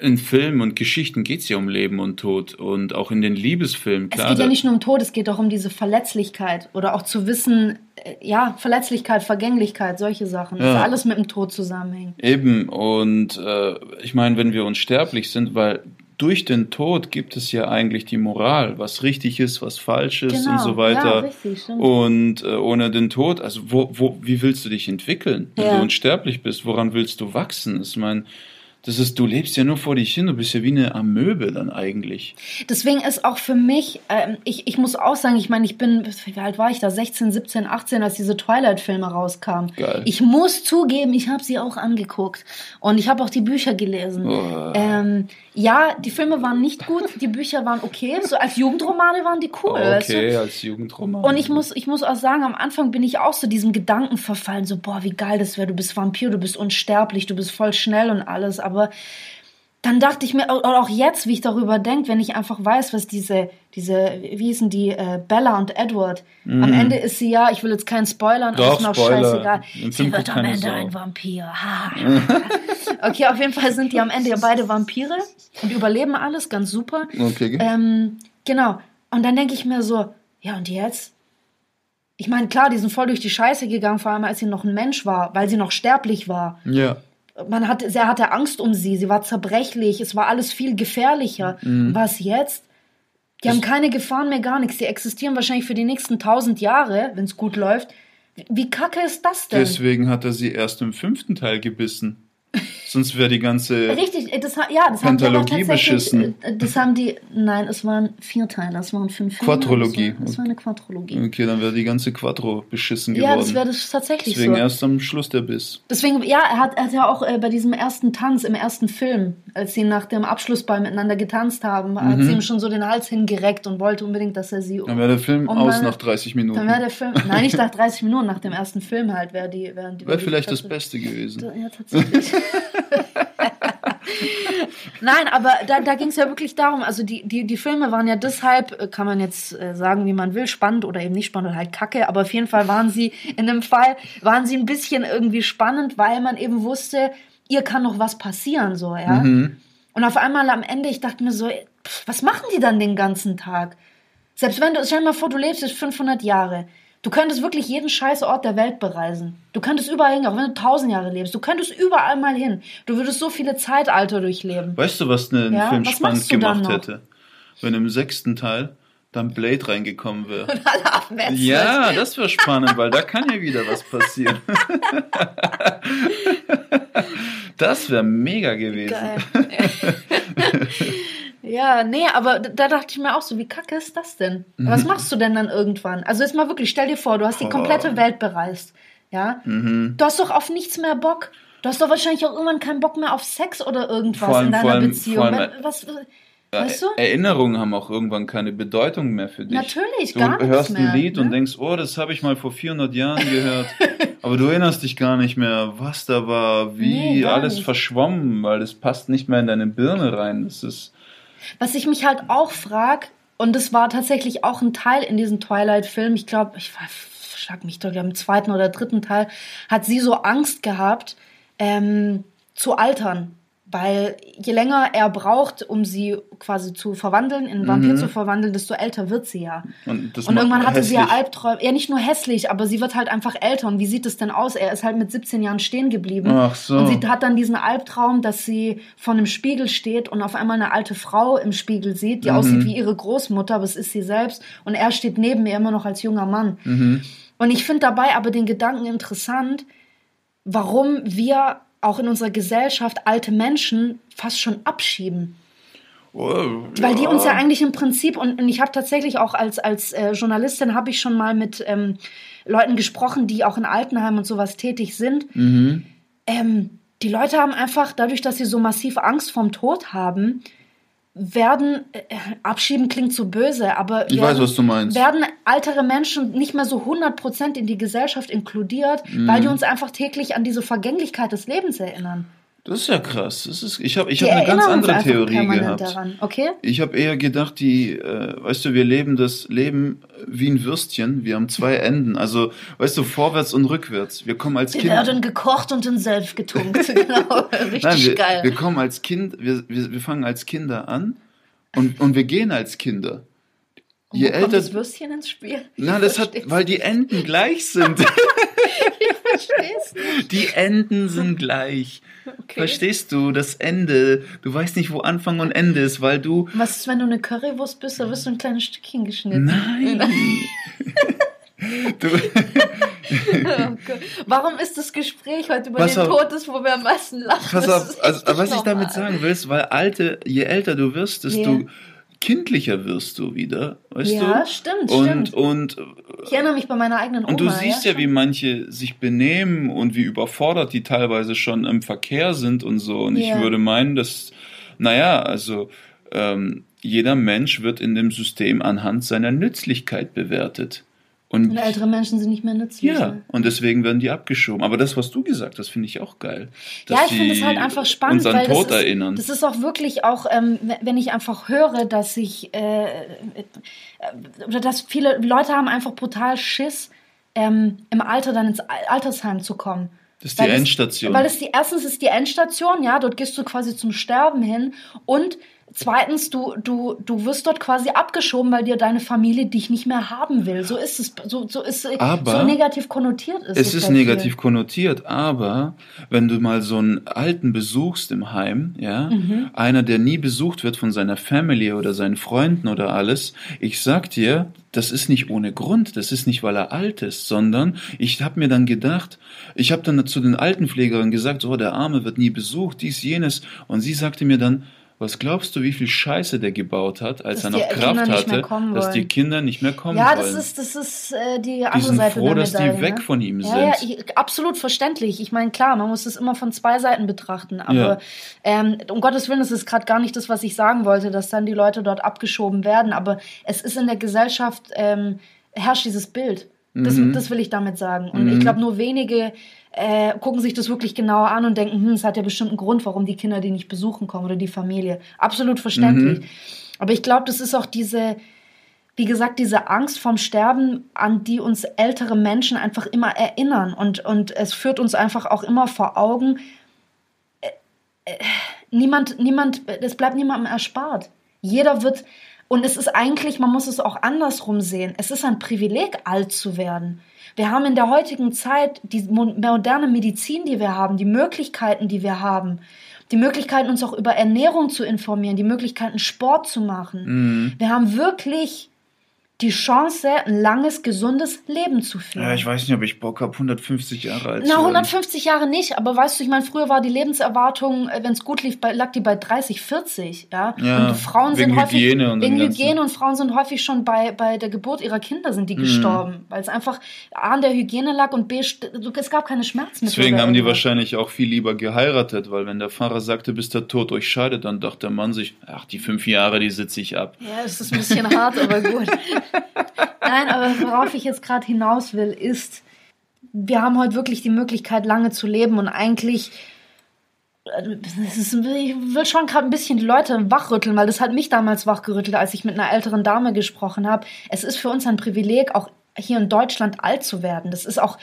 Speaker 1: in Filmen und Geschichten geht es ja um Leben und Tod und auch in den Liebesfilmen.
Speaker 2: Klar, es geht ja nicht nur um Tod, es geht auch um diese Verletzlichkeit oder auch zu wissen, äh, ja, Verletzlichkeit, Vergänglichkeit, solche Sachen. Ja. Das ist alles mit dem Tod zusammenhängt.
Speaker 1: Eben und äh, ich meine, wenn wir unsterblich sind, weil durch den Tod gibt es ja eigentlich die Moral, was richtig ist, was falsch ist genau. und so weiter. Ja, richtig, und äh, ohne den Tod, also wo, wo, wie willst du dich entwickeln, wenn ja. du unsterblich bist? Woran willst du wachsen? Ich meine, das ist, du lebst ja nur vor dich hin, du bist ja wie eine Amöbe dann eigentlich.
Speaker 2: Deswegen ist auch für mich, ähm, ich, ich muss auch sagen, ich meine, ich bin, wie alt war ich da? 16, 17, 18, als diese Twilight-Filme rauskamen. Geil. Ich muss zugeben, ich habe sie auch angeguckt. Und ich habe auch die Bücher gelesen. Oh. Ähm, ja, die Filme waren nicht gut, die Bücher waren okay. So als Jugendromane waren die cool.
Speaker 1: Okay, weißt du? als Jugendromane.
Speaker 2: Und ich muss, ich muss auch sagen, am Anfang bin ich auch so diesem Gedanken verfallen, so, boah, wie geil das wäre, du bist Vampir, du bist unsterblich, du bist voll schnell und alles aber dann dachte ich mir, auch jetzt, wie ich darüber denke, wenn ich einfach weiß, was diese, diese, wie hießen die, äh, Bella und Edward, mm. am Ende ist sie ja, ich will jetzt keinen spoilern,
Speaker 1: Doch, aber ist mir auch scheißegal.
Speaker 2: Sie wird am Ende ein Vampir. okay, auf jeden Fall sind die am Ende ja beide Vampire und überleben alles, ganz super.
Speaker 1: Okay.
Speaker 2: Ähm, genau. Und dann denke ich mir so, ja und jetzt? Ich meine, klar, die sind voll durch die Scheiße gegangen, vor allem als sie noch ein Mensch war, weil sie noch sterblich war.
Speaker 1: Ja
Speaker 2: man hatte, er hatte Angst um sie, sie war zerbrechlich, es war alles viel gefährlicher. Mhm. Was jetzt? Die das haben keine Gefahren mehr, gar nichts. Die existieren wahrscheinlich für die nächsten tausend Jahre, wenn es gut läuft. Wie kacke ist das denn?
Speaker 1: Deswegen hat er sie erst im fünften Teil gebissen. Sonst wäre die ganze
Speaker 2: Richtig, das, ja, das
Speaker 1: Pentalogie haben die beschissen.
Speaker 2: Äh, das haben die, nein, es waren vier Teile, es waren fünf
Speaker 1: Filme. Quadrologie.
Speaker 2: Es war, war, eine Quadrologie.
Speaker 1: Okay, dann wäre die ganze Quattro beschissen geworden.
Speaker 2: Ja, das wäre das tatsächlich
Speaker 1: Deswegen
Speaker 2: so.
Speaker 1: erst am Schluss der Biss.
Speaker 2: Deswegen, ja, er hat, er hat ja auch äh, bei diesem ersten Tanz, im ersten Film, als sie nach dem Abschlussball miteinander getanzt haben, mhm. hat sie ihm schon so den Hals hingereckt und wollte unbedingt, dass er sie...
Speaker 1: Dann wäre der Film um aus nach 30 Minuten.
Speaker 2: Dann wäre der Film, nein, nicht nach 30 Minuten, nach dem ersten Film halt wäre die... Wär
Speaker 1: Wäre vielleicht das Beste gewesen.
Speaker 2: Ja, tatsächlich. Nein, aber da, da ging es ja wirklich darum, also die, die, die Filme waren ja deshalb, äh, kann man jetzt äh, sagen, wie man will, spannend oder eben nicht spannend oder halt kacke, aber auf jeden Fall waren sie in dem Fall, waren sie ein bisschen irgendwie spannend, weil man eben wusste, ihr kann noch was passieren, so, ja. Mhm. Und auf einmal am Ende, ich dachte mir so, pff, was machen die dann den ganzen Tag? Selbst wenn du, stell dir mal vor, du lebst jetzt 500 Jahre. Du könntest wirklich jeden scheiß Ort der Welt bereisen. Du könntest überall hin, auch wenn du tausend Jahre lebst. Du könntest überall mal hin. Du würdest so viele Zeitalter durchleben.
Speaker 1: Weißt du, was ein
Speaker 2: Ja,
Speaker 1: Film
Speaker 2: was
Speaker 1: spannend gemacht hätte? Wenn im sechsten Teil dann Blade reingekommen wäre.
Speaker 2: Und alle abmetzen.
Speaker 1: Ja, das wäre spannend, weil da kann ja wieder was passieren. Das wäre mega gewesen.
Speaker 2: Geil. ja, nee, aber da dachte ich mir auch so, wie kacke ist das denn?
Speaker 1: Mhm.
Speaker 2: Was machst du denn dann irgendwann? Also jetzt mal wirklich, stell dir vor, du hast die
Speaker 1: Oh.
Speaker 2: komplette Welt bereist. Ja?
Speaker 1: Mhm.
Speaker 2: Du hast doch auf nichts mehr Bock. Du hast doch wahrscheinlich auch irgendwann keinen Bock mehr auf Sex oder irgendwas
Speaker 1: allem-
Speaker 2: in deiner
Speaker 1: allem-
Speaker 2: Beziehung.
Speaker 1: allem-
Speaker 2: was,
Speaker 1: Ja,
Speaker 2: weißt du?
Speaker 1: Erinnerungen haben auch irgendwann keine Bedeutung mehr für dich.
Speaker 2: Natürlich,
Speaker 1: du
Speaker 2: gar nichts
Speaker 1: hörst
Speaker 2: mehr,
Speaker 1: ein Lied und
Speaker 2: ne?
Speaker 1: denkst, oh, das habe ich mal vor 400 Jahren gehört. Aber du erinnerst dich gar nicht mehr, was da war, wie
Speaker 2: Nee,
Speaker 1: alles
Speaker 2: nicht.
Speaker 1: verschwommen, weil das passt nicht mehr in deine Birne rein. Das ist
Speaker 2: Was ich mich halt auch frag, und das war tatsächlich auch ein Teil in diesem Twilight-Film, ich glaube, ich schlag mich doch, im zweiten oder dritten Teil, hat sie so Angst gehabt, ähm, zu altern. Weil je länger er braucht, um sie quasi zu verwandeln, in einen Vampir zu verwandeln, desto älter wird sie ja.
Speaker 1: und
Speaker 2: Und irgendwann hatte sie ja
Speaker 1: hässlich.
Speaker 2: Albträume. Ja, nicht nur hässlich, aber sie wird halt einfach älter. Und wie sieht es denn aus? Er ist halt mit 17 Jahren stehen geblieben.
Speaker 1: Ach so.
Speaker 2: Und sie hat dann diesen Albtraum, dass sie vor einem Spiegel steht und auf einmal eine alte Frau im Spiegel sieht, die
Speaker 1: Mhm.
Speaker 2: aussieht wie ihre Großmutter, aber es ist sie selbst. Und er steht neben ihr immer noch als junger Mann.
Speaker 1: Mhm.
Speaker 2: Und ich finde dabei aber den Gedanken interessant, warum wir auch in unserer Gesellschaft alte Menschen fast schon abschieben.
Speaker 1: Oh,
Speaker 2: Weil die uns ja eigentlich im Prinzip, und, und ich habe tatsächlich auch als, als äh, Journalistin, habe ich schon mal mit ähm, Leuten gesprochen, die auch in Altenheimen und sowas tätig sind.
Speaker 1: Mhm.
Speaker 2: Ähm, die Leute haben einfach, dadurch, dass sie so massiv Angst vorm Tod haben, werden, äh, abschieben klingt so böse, aber
Speaker 1: Ich
Speaker 2: werden,
Speaker 1: weiß, was du meinst.
Speaker 2: werden ältere Menschen nicht mehr so 100% in die Gesellschaft inkludiert,
Speaker 1: Mhm.
Speaker 2: weil die uns einfach täglich an diese Vergänglichkeit des Lebens erinnern.
Speaker 1: Das ist ja krass. Das ist, ich habe ich hab eine ganz andere Theorie gehabt.
Speaker 2: daran, okay?
Speaker 1: Ich habe eher gedacht, die, äh, weißt du, wir leben das Leben wie ein Würstchen. Wir haben zwei Enden. Also, weißt du, vorwärts und rückwärts. Wir kommen als
Speaker 2: Die
Speaker 1: Kind.
Speaker 2: werden gekocht und in Senf getunkt. genau, richtig
Speaker 1: Nein, wir,
Speaker 2: geil.
Speaker 1: wir kommen als Kind, wir, wir, wir fangen als Kinder an und, und wir gehen als Kinder. Je
Speaker 2: Wo kommt
Speaker 1: älter.
Speaker 2: das Würstchen ins Spiel?
Speaker 1: Na, das hat, weil die Enden gleich sind.
Speaker 2: Verstehst du?
Speaker 1: Die Enden sind gleich.
Speaker 2: Okay.
Speaker 1: Verstehst du? Das Ende. Du weißt nicht, wo Anfang und Ende ist, weil du.
Speaker 2: Was ist, wenn du eine Currywurst bist, da wirst du ein kleines Stückchen geschnitten.
Speaker 1: Nein. du,
Speaker 2: Oh. Warum ist das Gespräch heute über
Speaker 1: Pass
Speaker 2: den
Speaker 1: auf.
Speaker 2: Tod, wo wir am meisten lachen?
Speaker 1: pass auf, also, was ich
Speaker 2: nicht
Speaker 1: damit sagen will, ist, weil alte, je älter du wirst, desto
Speaker 2: Ja.
Speaker 1: Kindlicher wirst du wieder. Weißt
Speaker 2: Ja,
Speaker 1: du?
Speaker 2: stimmt,
Speaker 1: und,
Speaker 2: stimmt.
Speaker 1: Und,
Speaker 2: Ich erinnere mich bei meiner eigenen Oma.
Speaker 1: und du siehst ja,
Speaker 2: schon.
Speaker 1: wie manche sich benehmen und wie überfordert die teilweise schon im Verkehr sind und so. Und ich
Speaker 2: Ja.
Speaker 1: würde meinen, dass, naja, also ähm, jeder Mensch wird in dem System anhand seiner Nützlichkeit bewertet. Und
Speaker 2: Und ältere Menschen sind nicht mehr nützlich.
Speaker 1: ja,
Speaker 2: ne?
Speaker 1: und deswegen werden die abgeschoben. Aber das, was du gesagt hast, finde ich auch geil.
Speaker 2: Ja, ich finde es
Speaker 1: die
Speaker 2: halt einfach spannend,
Speaker 1: Uns an
Speaker 2: weil
Speaker 1: Tod
Speaker 2: das ist,
Speaker 1: erinnern.
Speaker 2: das ist auch wirklich auch, ähm, wenn ich einfach höre, dass ich äh, oder dass viele Leute haben einfach brutal Schiss, ähm, im Alter dann ins Al- Altersheim zu kommen.
Speaker 1: Das ist die
Speaker 2: Weil
Speaker 1: Endstation.
Speaker 2: weil es die erstens ist die Endstation, ja, dort gehst du quasi zum Sterben hin und zweitens du du du wirst dort quasi abgeschoben, weil dir deine Familie dich nicht mehr haben will. So ist es so so ist
Speaker 1: Aber
Speaker 2: so negativ konnotiert ist
Speaker 1: es ist
Speaker 2: bei
Speaker 1: negativ
Speaker 2: vielen.
Speaker 1: konnotiert, aber wenn du mal so einen Alten besuchst im Heim, ja,
Speaker 2: Mhm.
Speaker 1: einer, der nie besucht wird von seiner Family oder seinen Freunden oder alles, ich sag dir, das ist nicht ohne Grund, das ist nicht, weil er alt ist, sondern ich habe mir dann gedacht, ich habe dann zu den Altenpflegerinnen gesagt, so, der Arme wird nie besucht, dies, jenes, und sie sagte mir dann, was glaubst du, wie viel Scheiße der gebaut hat, als
Speaker 2: Dass
Speaker 1: er noch
Speaker 2: die
Speaker 1: Kraft hatte, dass die. Kinder nicht mehr kommen
Speaker 2: Ja,
Speaker 1: wollen?
Speaker 2: das ist, das ist äh, die
Speaker 1: die
Speaker 2: andere
Speaker 1: sind
Speaker 2: Seite
Speaker 1: froh,
Speaker 2: der
Speaker 1: dass
Speaker 2: Medaille.
Speaker 1: die weg
Speaker 2: ne?
Speaker 1: von ihm
Speaker 2: ja,
Speaker 1: sind.
Speaker 2: Ja, ich, absolut verständlich. Ich meine, klar, man muss es immer von zwei Seiten betrachten. Aber
Speaker 1: Ja.
Speaker 2: ähm, um Gottes Willen, das ist gerade gar nicht das, was ich sagen wollte, dass dann die Leute dort abgeschoben werden. Aber es ist in der Gesellschaft, ähm, herrscht dieses Bild. Das,
Speaker 1: Mhm.
Speaker 2: das will ich damit sagen. Und ich glaube, nur wenige äh, gucken sich das wirklich genauer an und denken, hm, es hat ja bestimmt einen Grund, warum die Kinder die nicht besuchen kommen oder die Familie. Absolut verständlich.
Speaker 1: Mhm.
Speaker 2: Aber ich glaube, das ist auch diese, wie gesagt, diese Angst vorm Sterben, an die uns ältere Menschen einfach immer erinnern. Und, und es führt uns einfach auch immer vor Augen, äh, äh, niemand, niemand, es bleibt niemandem erspart. Jeder wird, und es ist eigentlich, man muss es auch andersrum sehen. Es ist ein Privileg, alt zu werden. Wir haben in der heutigen Zeit die moderne Medizin, die wir haben, die Möglichkeiten, die wir haben, die Möglichkeiten, uns auch über Ernährung zu informieren, die Möglichkeiten, Sport zu machen. Mhm. Wir haben wirklich die Chance, ein langes, gesundes Leben zu führen.
Speaker 1: Ja, ich weiß nicht, ob ich Bock habe, 150 Jahre alt
Speaker 2: zu Na, 150 Jahre nicht, aber weißt du, ich meine, früher war die Lebenserwartung, äh, wenn es gut lief, bei, lag die bei 30, 40, ja.
Speaker 1: ja
Speaker 2: und Frauen sind häufig,
Speaker 1: Hygiene und
Speaker 2: wegen Hygiene und Frauen sind häufig schon bei, bei der Geburt ihrer Kinder sind die mhm. gestorben, weil es einfach A an der Hygiene lag und B, es gab keine Schmerzmittel.
Speaker 1: Deswegen haben die wahrscheinlich auch viel lieber geheiratet, weil wenn der Pfarrer sagte, bis der Tod euch scheidet, dann dachte der Mann sich, ach, die fünf Jahre, die sitze ich ab.
Speaker 2: Ja, das ist ein bisschen hart, aber gut. Nein, aber worauf ich jetzt gerade hinaus will, ist, wir haben heute wirklich die Möglichkeit, lange zu leben und eigentlich ist, ich will schon gerade ein bisschen die Leute wachrütteln, weil das hat mich damals wachgerüttelt, als ich mit einer älteren Dame gesprochen habe. Es ist für uns ein Privileg, auch hier in Deutschland alt zu werden. Das ist auch,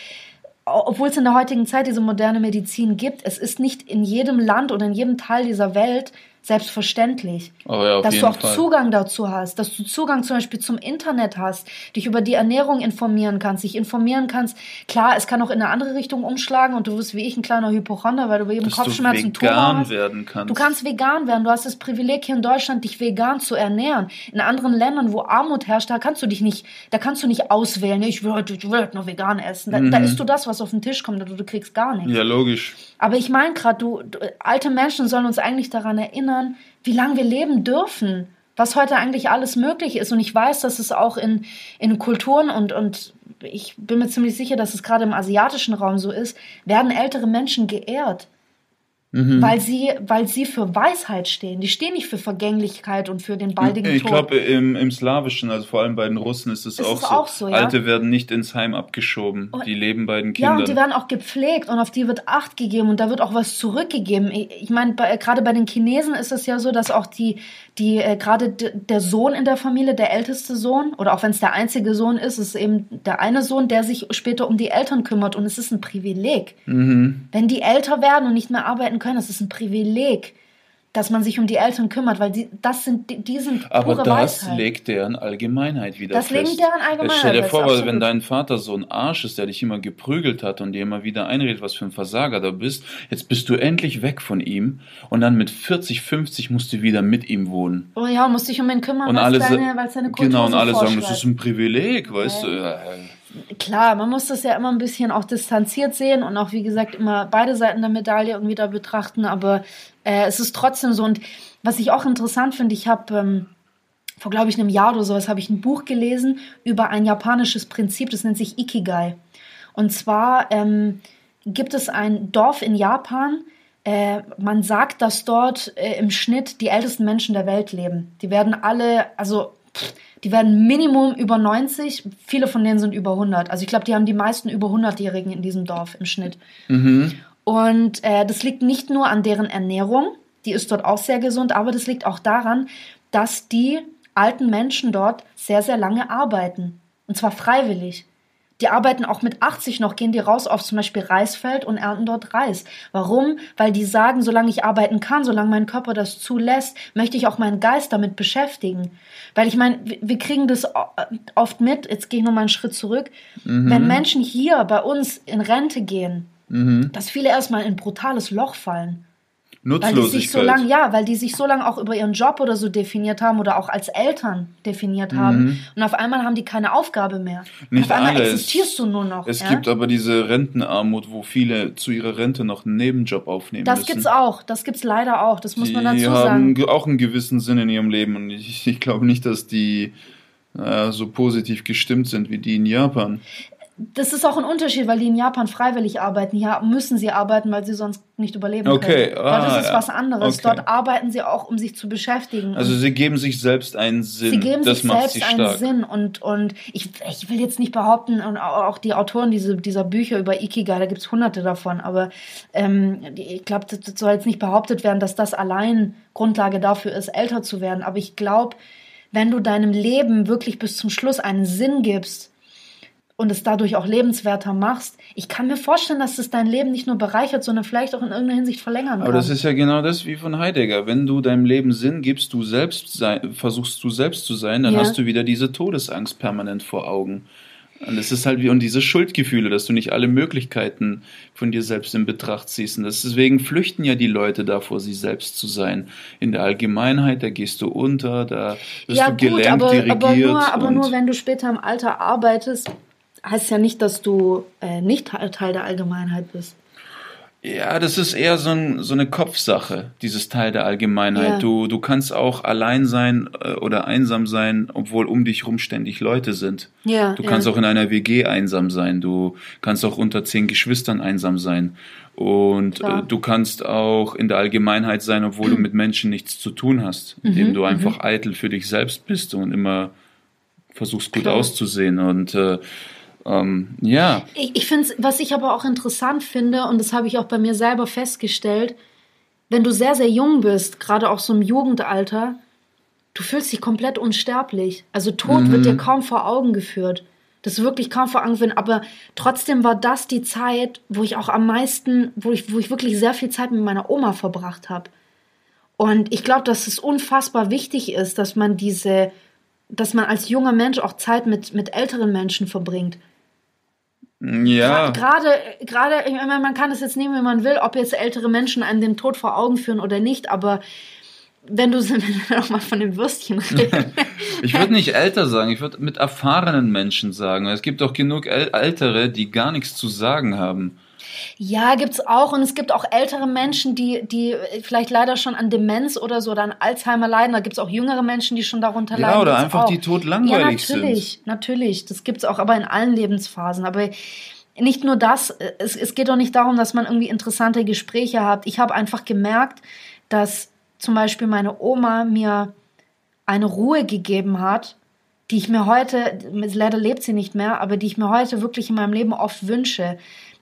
Speaker 2: obwohl es in der heutigen Zeit diese moderne Medizin gibt, es ist nicht in jedem Land oder in jedem Teil dieser Welt selbstverständlich.
Speaker 1: Oh ja,
Speaker 2: dass du auch
Speaker 1: Fall.
Speaker 2: Zugang dazu hast, dass du Zugang zum Beispiel zum Internet hast, dich über die Ernährung informieren kannst, dich informieren kannst. Klar, es kann auch in eine andere Richtung umschlagen und du wirst wie ich ein kleiner Hypochonder, weil du bei jedem Kopfschmerzen
Speaker 1: du vegan hast. werden kannst.
Speaker 2: Du kannst vegan werden. Du hast das Privileg hier in Deutschland, dich vegan zu ernähren. In anderen Ländern, wo Armut herrscht, da kannst du dich nicht, da kannst du nicht auswählen. Ich will heute, ich will heute nur vegan essen. Da, mhm. da isst du das, was auf den Tisch kommt, du, du kriegst gar nichts.
Speaker 1: Ja, logisch.
Speaker 2: Aber ich meine gerade, du, du, alte Menschen sollen uns eigentlich daran erinnern, wie lange wir leben dürfen, was heute eigentlich alles möglich ist. Und ich weiß, dass es auch in, in Kulturen und, und ich bin mir ziemlich sicher, dass es gerade im asiatischen Raum so ist, werden ältere Menschen geehrt. Mhm. Weil, sie, weil sie für Weisheit stehen. Die stehen nicht für Vergänglichkeit und für den baldigen
Speaker 1: ich Tod. Ich glaube, im, im Slawischen, also vor allem bei den Russen, ist es auch, so. auch, so. ja? Alte werden nicht ins Heim abgeschoben. Und, die leben bei den Kindern.
Speaker 2: Ja, und die werden auch gepflegt und auf die wird Acht gegeben und da wird auch was zurückgegeben. Ich, ich meine, gerade bei den Chinesen ist es ja so, dass auch die, die äh, gerade der Sohn in der Familie, der älteste Sohn, oder auch wenn es der einzige Sohn ist, ist eben der eine Sohn, der sich später um die Eltern kümmert. Und es ist ein Privileg. Mhm. Wenn die älter werden und nicht mehr arbeiten können. Das ist ein Privileg dass man sich um die Eltern kümmert, weil die, das sind, die, die sind
Speaker 1: Aber das Weisheit. legt deren Allgemeinheit wieder
Speaker 2: das fest. Das legt deren Allgemeinheit
Speaker 1: Stell dir vor, weil wenn dein Vater so ein Arsch ist, der dich immer geprügelt hat und dir immer wieder einredet, was für ein Versager du bist, jetzt bist du endlich weg von ihm und dann mit 40, 50 musst du wieder mit ihm wohnen.
Speaker 2: Oh ja, musst dich um ihn kümmern,
Speaker 1: weil es
Speaker 2: deine, deine Kultur
Speaker 1: Genau, und alle sagen, das ist ein Privileg, weißt ja. du
Speaker 2: klar, man muss das ja immer ein bisschen auch distanziert sehen und auch, wie gesagt, immer beide Seiten der Medaille irgendwie da betrachten, aber äh, es ist trotzdem so. Und was ich auch interessant finde, ich habe ähm, vor, glaube ich, einem Jahr oder sowas, habe ich ein Buch gelesen über ein japanisches Prinzip, das nennt sich Ikigai. Und zwar ähm, gibt es ein Dorf in Japan, äh, man sagt, dass dort äh, im Schnitt die ältesten Menschen der Welt leben. Die werden alle, also pff, die werden Minimum über 90, viele von denen sind über 100. Also ich glaube, die haben die meisten über 100-Jährigen in diesem Dorf im Schnitt. Mhm. Und äh, das liegt nicht nur an deren Ernährung, die ist dort auch sehr gesund, aber das liegt auch daran, dass die alten Menschen dort sehr, sehr lange arbeiten. Und zwar freiwillig. Die arbeiten auch mit 80 noch, gehen die raus auf zum Beispiel Reisfeld und ernten dort Reis. Warum? Weil die sagen, solange ich arbeiten kann, solange mein Körper das zulässt, möchte ich auch meinen Geist damit beschäftigen. Weil ich meine, wir kriegen das oft mit, jetzt gehe ich nochmal einen Schritt zurück, mhm. wenn Menschen hier bei uns in Rente gehen, mhm. dass viele erstmal in ein brutales Loch fallen. Nutzlosigkeit. Weil die sich so lang, ja, weil die sich so lange auch über ihren Job oder so definiert haben oder auch als Eltern definiert haben. Mhm. Und auf einmal haben die keine Aufgabe mehr. Nicht auf einmal alle. existierst
Speaker 1: du nur noch. Es ja? gibt aber diese Rentenarmut, wo viele zu ihrer Rente noch einen Nebenjob aufnehmen
Speaker 2: das müssen. Das gibt's auch. Das gibt's leider auch. Das muss die man dazu sagen.
Speaker 1: Die haben auch einen gewissen Sinn in ihrem Leben. Und ich, ich glaube nicht, dass die äh, so positiv gestimmt sind wie die in Japan
Speaker 2: das ist auch ein Unterschied, weil die in Japan freiwillig arbeiten. Hier müssen sie arbeiten, weil sie sonst nicht überleben
Speaker 1: okay. können.
Speaker 2: Ah, Dort ist es was anderes. Okay. Dort arbeiten sie auch, um sich zu beschäftigen.
Speaker 1: Also sie geben sich selbst einen Sinn. Sie geben das sich
Speaker 2: selbst sie einen Sinn. Und, und ich, ich will jetzt nicht behaupten, und auch die Autoren diese, dieser Bücher über Ikigai, da gibt es hunderte davon, aber ähm, ich glaube, das soll jetzt nicht behauptet werden, dass das allein Grundlage dafür ist, älter zu werden. Aber ich glaube, wenn du deinem Leben wirklich bis zum Schluss einen Sinn gibst, und es dadurch auch lebenswerter machst, ich kann mir vorstellen, dass es dein Leben nicht nur bereichert, sondern vielleicht auch in irgendeiner Hinsicht verlängern kann.
Speaker 1: Aber das ist ja genau das wie von Heidegger. Wenn du deinem Leben Sinn gibst, du selbst sei, versuchst du selbst zu sein, dann
Speaker 2: Ja.
Speaker 1: hast du wieder diese Todesangst permanent vor Augen. Und es ist halt wie und diese Schuldgefühle, dass du nicht alle Möglichkeiten von dir selbst in Betracht ziehst. Und deswegen flüchten ja die Leute davor, sie selbst zu sein. In der Allgemeinheit, da gehst du unter, da wirst
Speaker 2: ja,
Speaker 1: du
Speaker 2: gut,
Speaker 1: gelernt,
Speaker 2: aber,
Speaker 1: dirigiert.
Speaker 2: aber, nur, aber nur wenn du später im Alter arbeitest, heißt ja nicht, dass du äh, nicht Teil der Allgemeinheit bist.
Speaker 1: Ja, das ist eher so, ein, so eine Kopfsache, dieses Teil der Allgemeinheit.
Speaker 2: Ja.
Speaker 1: Du, du kannst auch allein sein äh, oder einsam sein, obwohl um dich rum ständig Leute sind.
Speaker 2: Ja,
Speaker 1: Du
Speaker 2: ja.
Speaker 1: kannst auch in einer WG einsam sein. Du kannst auch unter zehn Geschwistern einsam sein. Und
Speaker 2: Klar.
Speaker 1: äh, du kannst auch in der Allgemeinheit sein, obwohl du mit Menschen nichts zu tun hast,
Speaker 2: Mhm,
Speaker 1: indem du einfach eitel für dich selbst bist und immer versuchst gut
Speaker 2: Klar.
Speaker 1: auszusehen. Und äh, ähm, ja,
Speaker 2: Ich, ich finde, was ich aber auch interessant finde, und das habe ich auch bei mir selber festgestellt, wenn du sehr, sehr jung bist, gerade auch so im Jugendalter, du fühlst dich komplett unsterblich. Also Tod wird dir kaum vor Augen geführt. Das ist wirklich kaum vor Augen geführt. Aber trotzdem war das die Zeit, wo ich auch am meisten, wo ich, wo ich wirklich sehr viel Zeit mit meiner Oma verbracht habe. Und ich glaube, dass es unfassbar wichtig ist, dass man diese, dass man als junger Mensch auch Zeit mit, mit älteren Menschen verbringt.
Speaker 1: Ja.
Speaker 2: Gerade, gerade, ich meine, man kann es jetzt nehmen, wie man will, ob jetzt ältere Menschen einem den Tod vor Augen führen oder nicht, aber wenn du wenn wir noch mal von den Würstchen reden.
Speaker 1: Ich würde nicht älter sagen, ich würde mit erfahrenen Menschen sagen. Es gibt auch genug äl Ältere, die gar nichts zu sagen haben.
Speaker 2: Ja, gibt's auch und es gibt auch ältere Menschen, die, die vielleicht leider schon an Demenz oder so oder an Alzheimer leiden. Da gibt's auch jüngere Menschen, die schon darunter
Speaker 1: Ja,
Speaker 2: leiden.
Speaker 1: oder
Speaker 2: Gibt's
Speaker 1: einfach
Speaker 2: auch.
Speaker 1: die todlangweilig
Speaker 2: Ja, natürlich, natürlich. Das gibt's auch, aber in allen Lebensphasen. Aber nicht nur das, es, es geht doch nicht darum, dass man irgendwie interessante Gespräche hat. Ich habe einfach gemerkt, dass zum Beispiel meine Oma mir eine Ruhe gegeben hat, die ich mir heute, leider lebt sie nicht mehr, aber die ich mir heute wirklich in meinem Leben oft wünsche.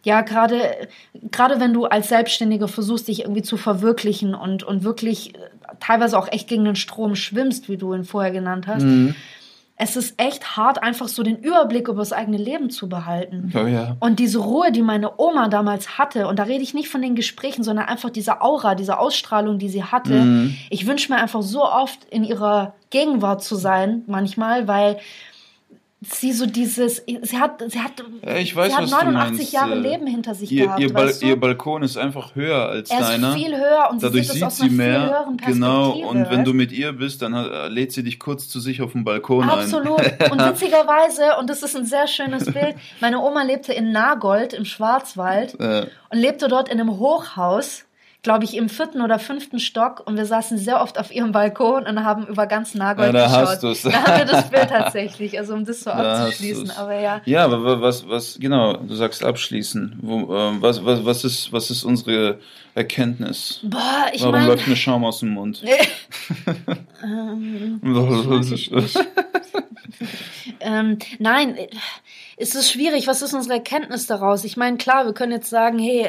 Speaker 2: Ja, gerade, gerade wenn du als Selbstständiger versuchst, dich irgendwie zu verwirklichen und, und wirklich äh, teilweise auch echt gegen den Strom schwimmst, wie du ihn vorher genannt hast. Es ist echt hart, einfach so den Überblick über das eigene Leben zu behalten.
Speaker 1: Oh ja.
Speaker 2: Und diese Ruhe, die meine Oma damals hatte, und da rede ich nicht von den Gesprächen, sondern einfach diese Aura, diese Ausstrahlung, die sie hatte.
Speaker 1: Mhm.
Speaker 2: Ich wünsche mir einfach so oft in ihrer Gegenwart zu sein, manchmal, weil sie so dieses, sie hat, sie hat,
Speaker 1: ich weiß,
Speaker 2: sie hat
Speaker 1: was du
Speaker 2: 89
Speaker 1: meinst,
Speaker 2: Jahre
Speaker 1: äh,
Speaker 2: Leben hinter sich
Speaker 1: Ihr,
Speaker 2: gehabt.
Speaker 1: ihr, Bal ihr Balkon ist einfach höher als
Speaker 2: er ist
Speaker 1: deiner.
Speaker 2: viel höher und
Speaker 1: Dadurch
Speaker 2: sie sieht,
Speaker 1: sieht sie
Speaker 2: viel
Speaker 1: mehr. Genau. Und wenn du mit ihr bist, dann äh, lädt sie dich kurz zu sich auf dem Balkon
Speaker 2: Absolut.
Speaker 1: ein.
Speaker 2: Und witzigerweise, und das ist ein sehr schönes Bild, meine Oma lebte in Nagold im Schwarzwald
Speaker 1: Äh,
Speaker 2: und lebte dort in einem Hochhaus, glaube ich, im vierten oder fünften Stock. Und wir saßen sehr oft auf ihrem Balkon und haben über ganz Nagold
Speaker 1: Ja, da
Speaker 2: geschaut.
Speaker 1: hast du's.
Speaker 2: Da haben wir das Bild tatsächlich, also um das so
Speaker 1: Da
Speaker 2: abzuschließen. Aber ja.
Speaker 1: Ja, aber wa- was, was, genau, du sagst abschließen. Wo, ähm, was, was, was, ist, was ist unsere Erkenntnis?
Speaker 2: Boah, ich
Speaker 1: Warum
Speaker 2: meine.
Speaker 1: läuft mir Schaum aus dem Mund?
Speaker 2: ähm, ähm, nein, äh, es ist schwierig. Was ist unsere Erkenntnis daraus? Ich meine, klar, wir können jetzt sagen, hey,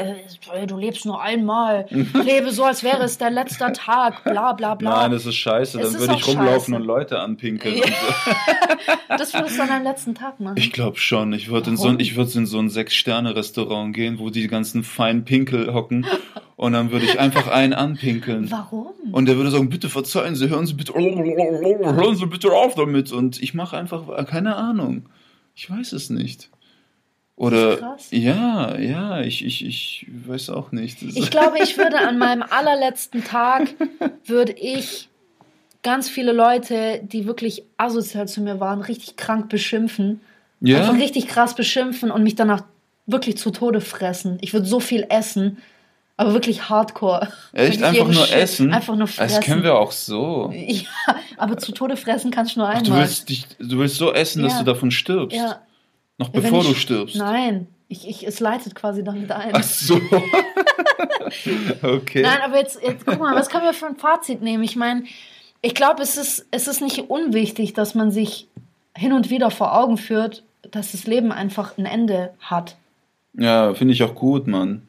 Speaker 2: äh, du lebst nur einmal, lebe so, als wäre es dein letzter Tag, bla bla bla.
Speaker 1: Nein, das ist scheiße.
Speaker 2: Es
Speaker 1: Dann
Speaker 2: ist
Speaker 1: würde ich rumlaufen
Speaker 2: scheiße.
Speaker 1: und Leute anpinkeln.
Speaker 2: Ja.
Speaker 1: Und so.
Speaker 2: das würdest du an deinem letzten Tag machen.
Speaker 1: Ich glaube schon. Ich würde in so, ein- ich in so ein Sechs-Sterne-Restaurant gehen, wo die ganzen feinen Pinkel hocken. Und dann würde ich einfach einen anpinkeln.
Speaker 2: Warum?
Speaker 1: Und der würde sagen, bitte verzeihen Sie, hören Sie bitte, hören Sie bitte auf damit. Und ich mache einfach, keine Ahnung. Ich weiß es nicht. Oder,
Speaker 2: krass.
Speaker 1: ja, ja, ich, ich, ich weiß auch nicht.
Speaker 2: Ich glaube, ich würde an meinem allerletzten Tag, würde ich ganz viele Leute, die wirklich asozial zu mir waren, richtig krank beschimpfen.
Speaker 1: ja,
Speaker 2: Einfach richtig krass beschimpfen und mich danach wirklich zu Tode fressen. Ich würde so viel essen, aber wirklich hardcore.
Speaker 1: echt einfach nur
Speaker 2: Shit
Speaker 1: essen.
Speaker 2: Einfach nur fressen.
Speaker 1: Das können wir auch so.
Speaker 2: Ja, aber zu Tode fressen kannst du nur
Speaker 1: Ach,
Speaker 2: einmal.
Speaker 1: du willst dich, du willst so essen, dass
Speaker 2: Ja.
Speaker 1: du davon stirbst.
Speaker 2: ja.
Speaker 1: Noch bevor
Speaker 2: ich-
Speaker 1: du stirbst.
Speaker 2: Nein, ich, ich, es leitet quasi damit ein.
Speaker 1: Ach so. okay.
Speaker 2: Nein, aber jetzt, jetzt guck mal, was können wir für ein Fazit nehmen? Ich meine, ich glaube, es ist, es ist nicht unwichtig, dass man sich hin und wieder vor Augen führt, dass das Leben einfach ein Ende hat.
Speaker 1: Ja, finde ich auch gut, Mann.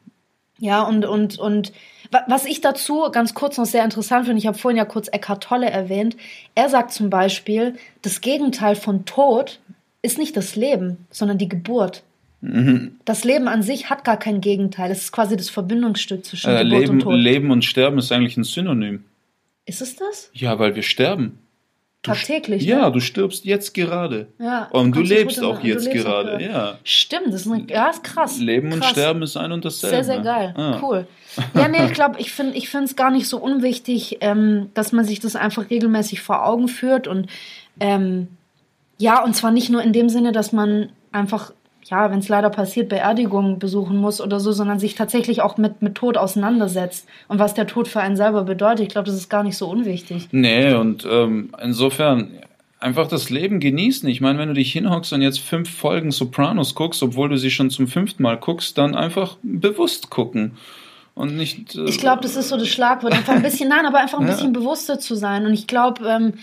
Speaker 2: Ja, und, und, und wa- was ich dazu ganz kurz noch sehr interessant finde, ich habe vorhin ja kurz Eckhart Tolle erwähnt, er sagt zum Beispiel, das Gegenteil von Tod ist nicht das Leben, sondern die Geburt.
Speaker 1: Mhm.
Speaker 2: Das Leben an sich hat gar kein Gegenteil. Es ist quasi das Verbindungsstück zwischen
Speaker 1: Äh,
Speaker 2: Geburt
Speaker 1: Leben,
Speaker 2: und Tod.
Speaker 1: Leben und Sterben ist eigentlich ein Synonym.
Speaker 2: Ist es das?
Speaker 1: Ja, weil wir sterben.
Speaker 2: Tagtäglich.
Speaker 1: Ja,
Speaker 2: ne?
Speaker 1: du stirbst jetzt gerade.
Speaker 2: Ja,
Speaker 1: Und du lebst auch
Speaker 2: und
Speaker 1: jetzt
Speaker 2: lebst auch
Speaker 1: gerade. Ja.
Speaker 2: Stimmt, das ist, eine, ja, ist krass.
Speaker 1: Leben und
Speaker 2: krass.
Speaker 1: Sterben ist ein und dasselbe.
Speaker 2: Sehr, sehr geil.
Speaker 1: Ah.
Speaker 2: Cool. Ja, nee, ich glaube, ich finde ich es gar nicht so unwichtig, ähm, dass man sich das einfach regelmäßig vor Augen führt. Und ähm, ja, und zwar nicht nur in dem Sinne, dass man einfach, ja, wenn es leider passiert, Beerdigungen besuchen muss oder so, sondern sich tatsächlich auch mit, mit Tod auseinandersetzt und was der Tod für einen selber bedeutet. Ich glaube, das ist gar nicht so unwichtig.
Speaker 1: Nee, und ähm, insofern einfach das Leben genießen. Ich meine, wenn du dich hinhockst und jetzt fünf Folgen Sopranos guckst, obwohl du sie schon zum fünften Mal guckst, dann einfach bewusst gucken. Und nicht. Äh,
Speaker 2: Ich glaube, das ist so das Schlagwort. Einfach ein bisschen, nein, aber einfach ein
Speaker 1: Ja.
Speaker 2: bisschen bewusster zu sein. Und ich glaube, ähm,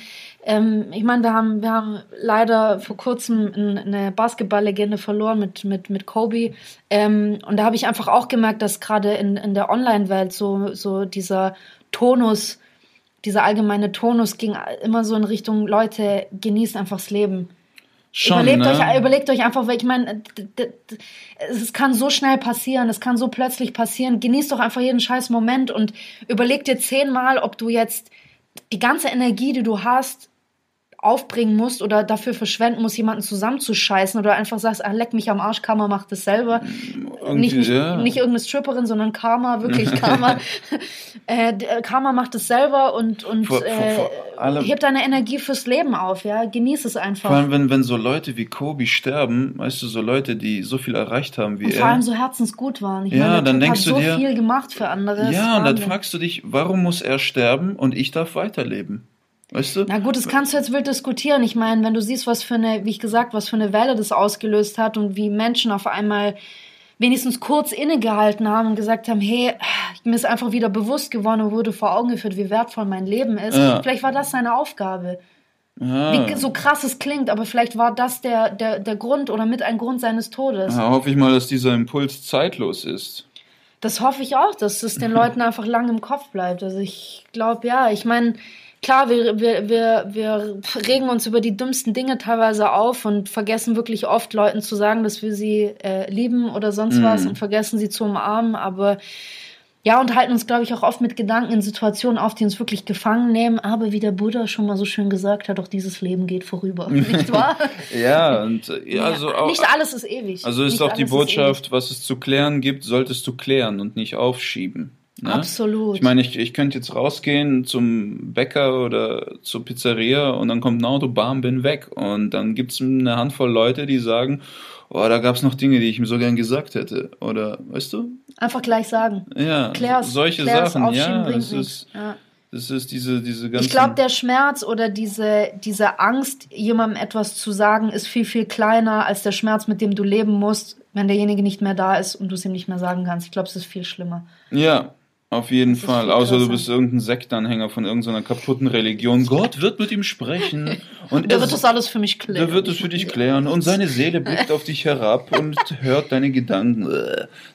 Speaker 2: ähm, ich meine, wir haben, wir haben leider vor kurzem ein- eine Basketballlegende verloren mit, mit, mit Kobe. Ähm, und da habe ich einfach auch gemerkt, dass gerade in, in der Online-Welt so, so dieser Tonus, dieser allgemeine Tonus ging immer so in Richtung, Leute, genießt einfach das Leben.
Speaker 1: schon,
Speaker 2: überlegt,
Speaker 1: ne?
Speaker 2: euch, überlegt euch einfach, weil ich meine, es kann so schnell passieren, es kann so plötzlich passieren. Genießt doch einfach jeden scheiß Moment und überleg dir zehnmal, ob du jetzt die ganze Energie, die du hast, aufbringen musst oder dafür verschwenden musst, jemanden zusammenzuscheißen oder einfach sagst, ah, leck mich am Arsch, Karma macht das selber.
Speaker 1: Irgendwie,
Speaker 2: Nicht, nicht,
Speaker 1: ja.
Speaker 2: nicht irgendeine Stripperin, sondern Karma, wirklich Karma. äh, äh, Karma macht es selber und, und
Speaker 1: Vor- vor- vor
Speaker 2: äh, hebt deine Energie fürs Leben auf, ja. Genieß es einfach.
Speaker 1: Vor allem, wenn, wenn so Leute wie Kobe sterben, weißt du, so Leute, die so viel erreicht haben wie
Speaker 2: Und
Speaker 1: er.
Speaker 2: vor allem so herzensgut waren. Ich
Speaker 1: Ja,
Speaker 2: meine,
Speaker 1: dann
Speaker 2: Typ
Speaker 1: denkst
Speaker 2: hat
Speaker 1: du
Speaker 2: so
Speaker 1: dir-
Speaker 2: viel gemacht für andere.
Speaker 1: ja, und dann fragst du dich, warum muss er sterben und ich darf weiterleben? Weißt du?
Speaker 2: Na gut, das kannst du jetzt wild diskutieren. Ich meine, wenn du siehst, was für eine, wie ich gesagt, was für eine Welle das ausgelöst hat und wie Menschen auf einmal wenigstens kurz innegehalten haben und gesagt haben, hey, mir ist einfach wieder bewusst geworden und wurde vor Augen geführt, wie wertvoll mein Leben ist.
Speaker 1: Ja.
Speaker 2: Vielleicht war das seine Aufgabe.
Speaker 1: ja.
Speaker 2: Wie, so krass es klingt, aber vielleicht war das der, der, der Grund oder mit ein Grund seines Todes.
Speaker 1: Ja, hoffe ich mal, dass dieser Impuls zeitlos ist.
Speaker 2: Das hoffe ich auch, dass es den Leuten einfach lang im Kopf bleibt. Also ich glaube, ja, ich meine, klar, wir, wir, wir, wir regen uns über die dümmsten Dinge teilweise auf und vergessen wirklich oft Leuten zu sagen, dass wir sie äh, lieben oder sonst was und vergessen sie zu umarmen. Aber ja, und halten uns, glaube ich, auch oft mit Gedanken in Situationen auf, die uns wirklich gefangen nehmen. Aber wie der Buddha schon mal so schön gesagt hat, auch dieses Leben geht vorüber. Nicht wahr?
Speaker 1: Ja, und äh, ja, also auch,
Speaker 2: nicht alles ist ewig.
Speaker 1: also ist
Speaker 2: Nicht
Speaker 1: auch die Botschaft, was es zu klären gibt, solltest du klären und nicht aufschieben. Ne?
Speaker 2: Absolut.
Speaker 1: Ich meine, ich, ich könnte jetzt rausgehen zum Bäcker oder zur Pizzeria und dann kommt ein Auto, bam, bin weg. Und dann gibt's eine Handvoll Leute, die sagen, oh, da gab's noch Dinge, die ich ihm so gern gesagt hätte. Oder, weißt du?
Speaker 2: Einfach gleich sagen.
Speaker 1: Ja,
Speaker 2: Klär's,
Speaker 1: solche
Speaker 2: klär's,
Speaker 1: Sachen, ja. Das ist,
Speaker 2: Ja.
Speaker 1: das ist diese, diese ganze.
Speaker 2: Ich glaube, der Schmerz oder diese, diese Angst, jemandem etwas zu sagen, ist viel, viel kleiner als der Schmerz, mit dem du leben musst, wenn derjenige nicht mehr da ist und du es ihm nicht mehr sagen kannst. Ich glaube, es ist viel schlimmer.
Speaker 1: Ja, auf jeden Fall. Außer du bist irgendein Sektanhänger von irgendeiner kaputten Religion. Gott wird mit ihm sprechen. Und
Speaker 2: Der
Speaker 1: er-
Speaker 2: wird das alles für mich klären.
Speaker 1: Der wird es für dich klären und seine Seele blickt auf dich herab und hört deine Gedanken.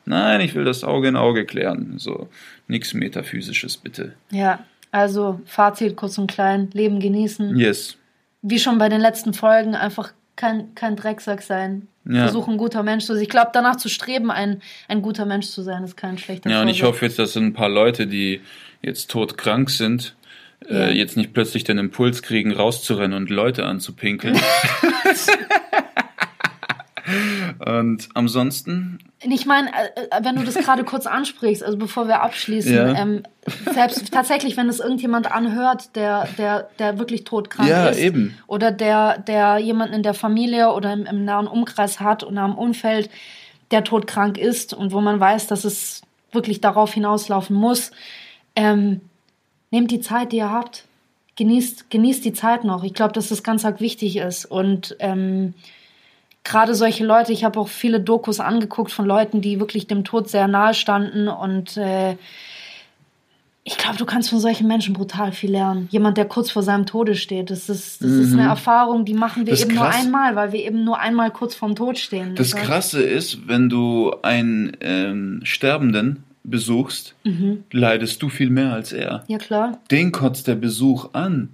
Speaker 1: Nein, ich will das Auge in Auge klären. So, nichts Metaphysisches, bitte.
Speaker 2: Ja, also Fazit kurz und klein, Leben genießen.
Speaker 1: Yes.
Speaker 2: Wie schon bei den letzten Folgen, einfach kein, kein Drecksack sein.
Speaker 1: Ja.
Speaker 2: Versuchen, ein guter Mensch zu sein. Ich glaube, danach zu streben, ein, ein guter Mensch zu sein, ist kein schlechter
Speaker 1: Ja, und ich hoffe jetzt, dass ein paar Leute, die jetzt todkrank sind,
Speaker 2: Ja.
Speaker 1: äh, jetzt nicht plötzlich den Impuls kriegen, rauszurennen und Leute anzupinkeln. und ansonsten,
Speaker 2: Ich meine, äh, äh, wenn du das gerade kurz ansprichst, also bevor wir abschließen,
Speaker 1: Ja.
Speaker 2: ähm, selbst tatsächlich, wenn es irgendjemand anhört, der, der, der wirklich todkrank
Speaker 1: Ja,
Speaker 2: ist,
Speaker 1: eben.
Speaker 2: oder der, der jemanden in der Familie oder im, im nahen Umkreis hat und am Umfeld, der todkrank ist und wo man weiß, dass es wirklich darauf hinauslaufen muss, ähm, nehmt die Zeit, die ihr habt. Genießt, genießt die Zeit noch. Ich glaube, dass das ganz arg wichtig ist. Und ähm, gerade solche Leute, ich habe auch viele Dokus angeguckt von Leuten, die wirklich dem Tod sehr nahe standen und äh, ich glaube, du kannst von solchen Menschen brutal viel lernen. Jemand, der kurz vor seinem Tode steht, das ist, das ist eine Erfahrung, die machen wir
Speaker 1: Mhm. Das
Speaker 2: eben nur einmal, weil wir eben nur einmal kurz vorm Tod stehen.
Speaker 1: das
Speaker 2: heißt,
Speaker 1: Krasse ist, wenn du einen ähm, Sterbenden besuchst, leidest du viel mehr als er.
Speaker 2: Ja, klar.
Speaker 1: Den kotzt der Besuch an.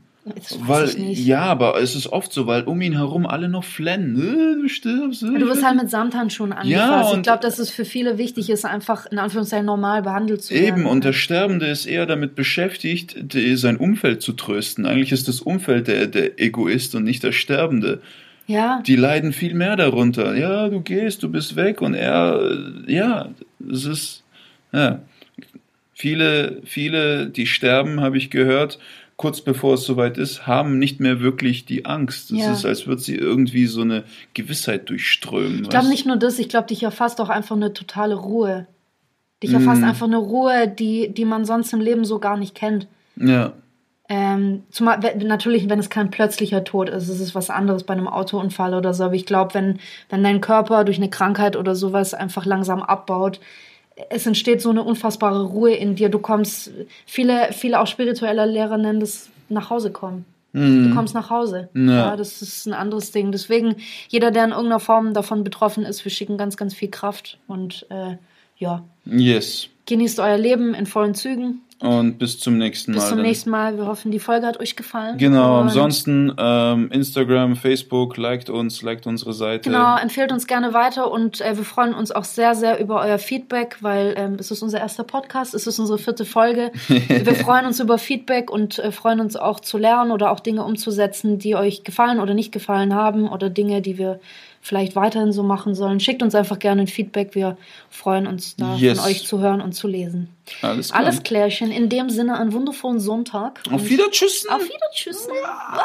Speaker 1: Weil, ja, aber es ist oft so, weil um ihn herum alle noch flennen. Äh, du stirbst.
Speaker 2: Äh, du wirst halt mit Samthandschuhen angefasst. Ja, ich glaube, dass es für viele wichtig ist, einfach in Anführungszeichen normal behandelt zu
Speaker 1: werden. Eben, und der Sterbende ist eher damit beschäftigt, sein Umfeld zu trösten. Eigentlich ist das Umfeld der, der Egoist und nicht der Sterbende. Ja. Die leiden viel mehr darunter. Ja, du gehst, du bist weg und er, ja, es ist, ja. Viele, viele, die sterben, habe ich gehört, kurz bevor es soweit ist, haben nicht mehr wirklich die Angst. Es ja. ist, als würde sie irgendwie so eine Gewissheit durchströmen.
Speaker 2: Ich glaube nicht nur das, ich glaube, dich erfasst auch einfach eine totale Ruhe. Dich erfasst mm. einfach eine Ruhe, die, die man sonst im Leben so gar nicht kennt. Ja. Ähm, zumal, natürlich, wenn es kein plötzlicher Tod ist, ist es was anderes bei einem Autounfall oder so. Aber ich glaube, wenn, wenn dein Körper durch eine Krankheit oder sowas einfach langsam abbaut, es entsteht so eine unfassbare Ruhe in dir. Du kommst, viele, viele auch spirituelle Lehrer nennen das nach Hause kommen. Mhm. Du kommst nach Hause. Ja. ja. das ist ein anderes Ding. Deswegen, jeder, der in irgendeiner Form davon betroffen ist, wir schicken ganz, ganz viel Kraft und äh, ja. Yes. Genießt euer Leben in vollen Zügen.
Speaker 1: Und bis zum nächsten
Speaker 2: Mal. Bis zum nächsten Mal. Wir hoffen, die Folge hat euch gefallen.
Speaker 1: Genau. Und ansonsten ähm, Instagram, Facebook, liked uns, liked unsere Seite.
Speaker 2: Genau, empfehlt uns gerne weiter und äh, wir freuen uns auch sehr, sehr über euer Feedback, weil ähm, es ist unser erster Podcast, es ist unsere vierte Folge. wir freuen uns über Feedback und äh, freuen uns auch zu lernen oder auch Dinge umzusetzen, die euch gefallen oder nicht gefallen haben oder Dinge, die wir vielleicht weiterhin so machen sollen. Schickt uns einfach gerne ein Feedback. Wir freuen uns da yes. von euch zu hören und zu lesen. Alles klar. Alles klärchen. In dem Sinne einen wundervollen Sonntag.
Speaker 1: Auf Wiedertschüssen.
Speaker 2: Auf Wiedertschüssen.
Speaker 3: Hi,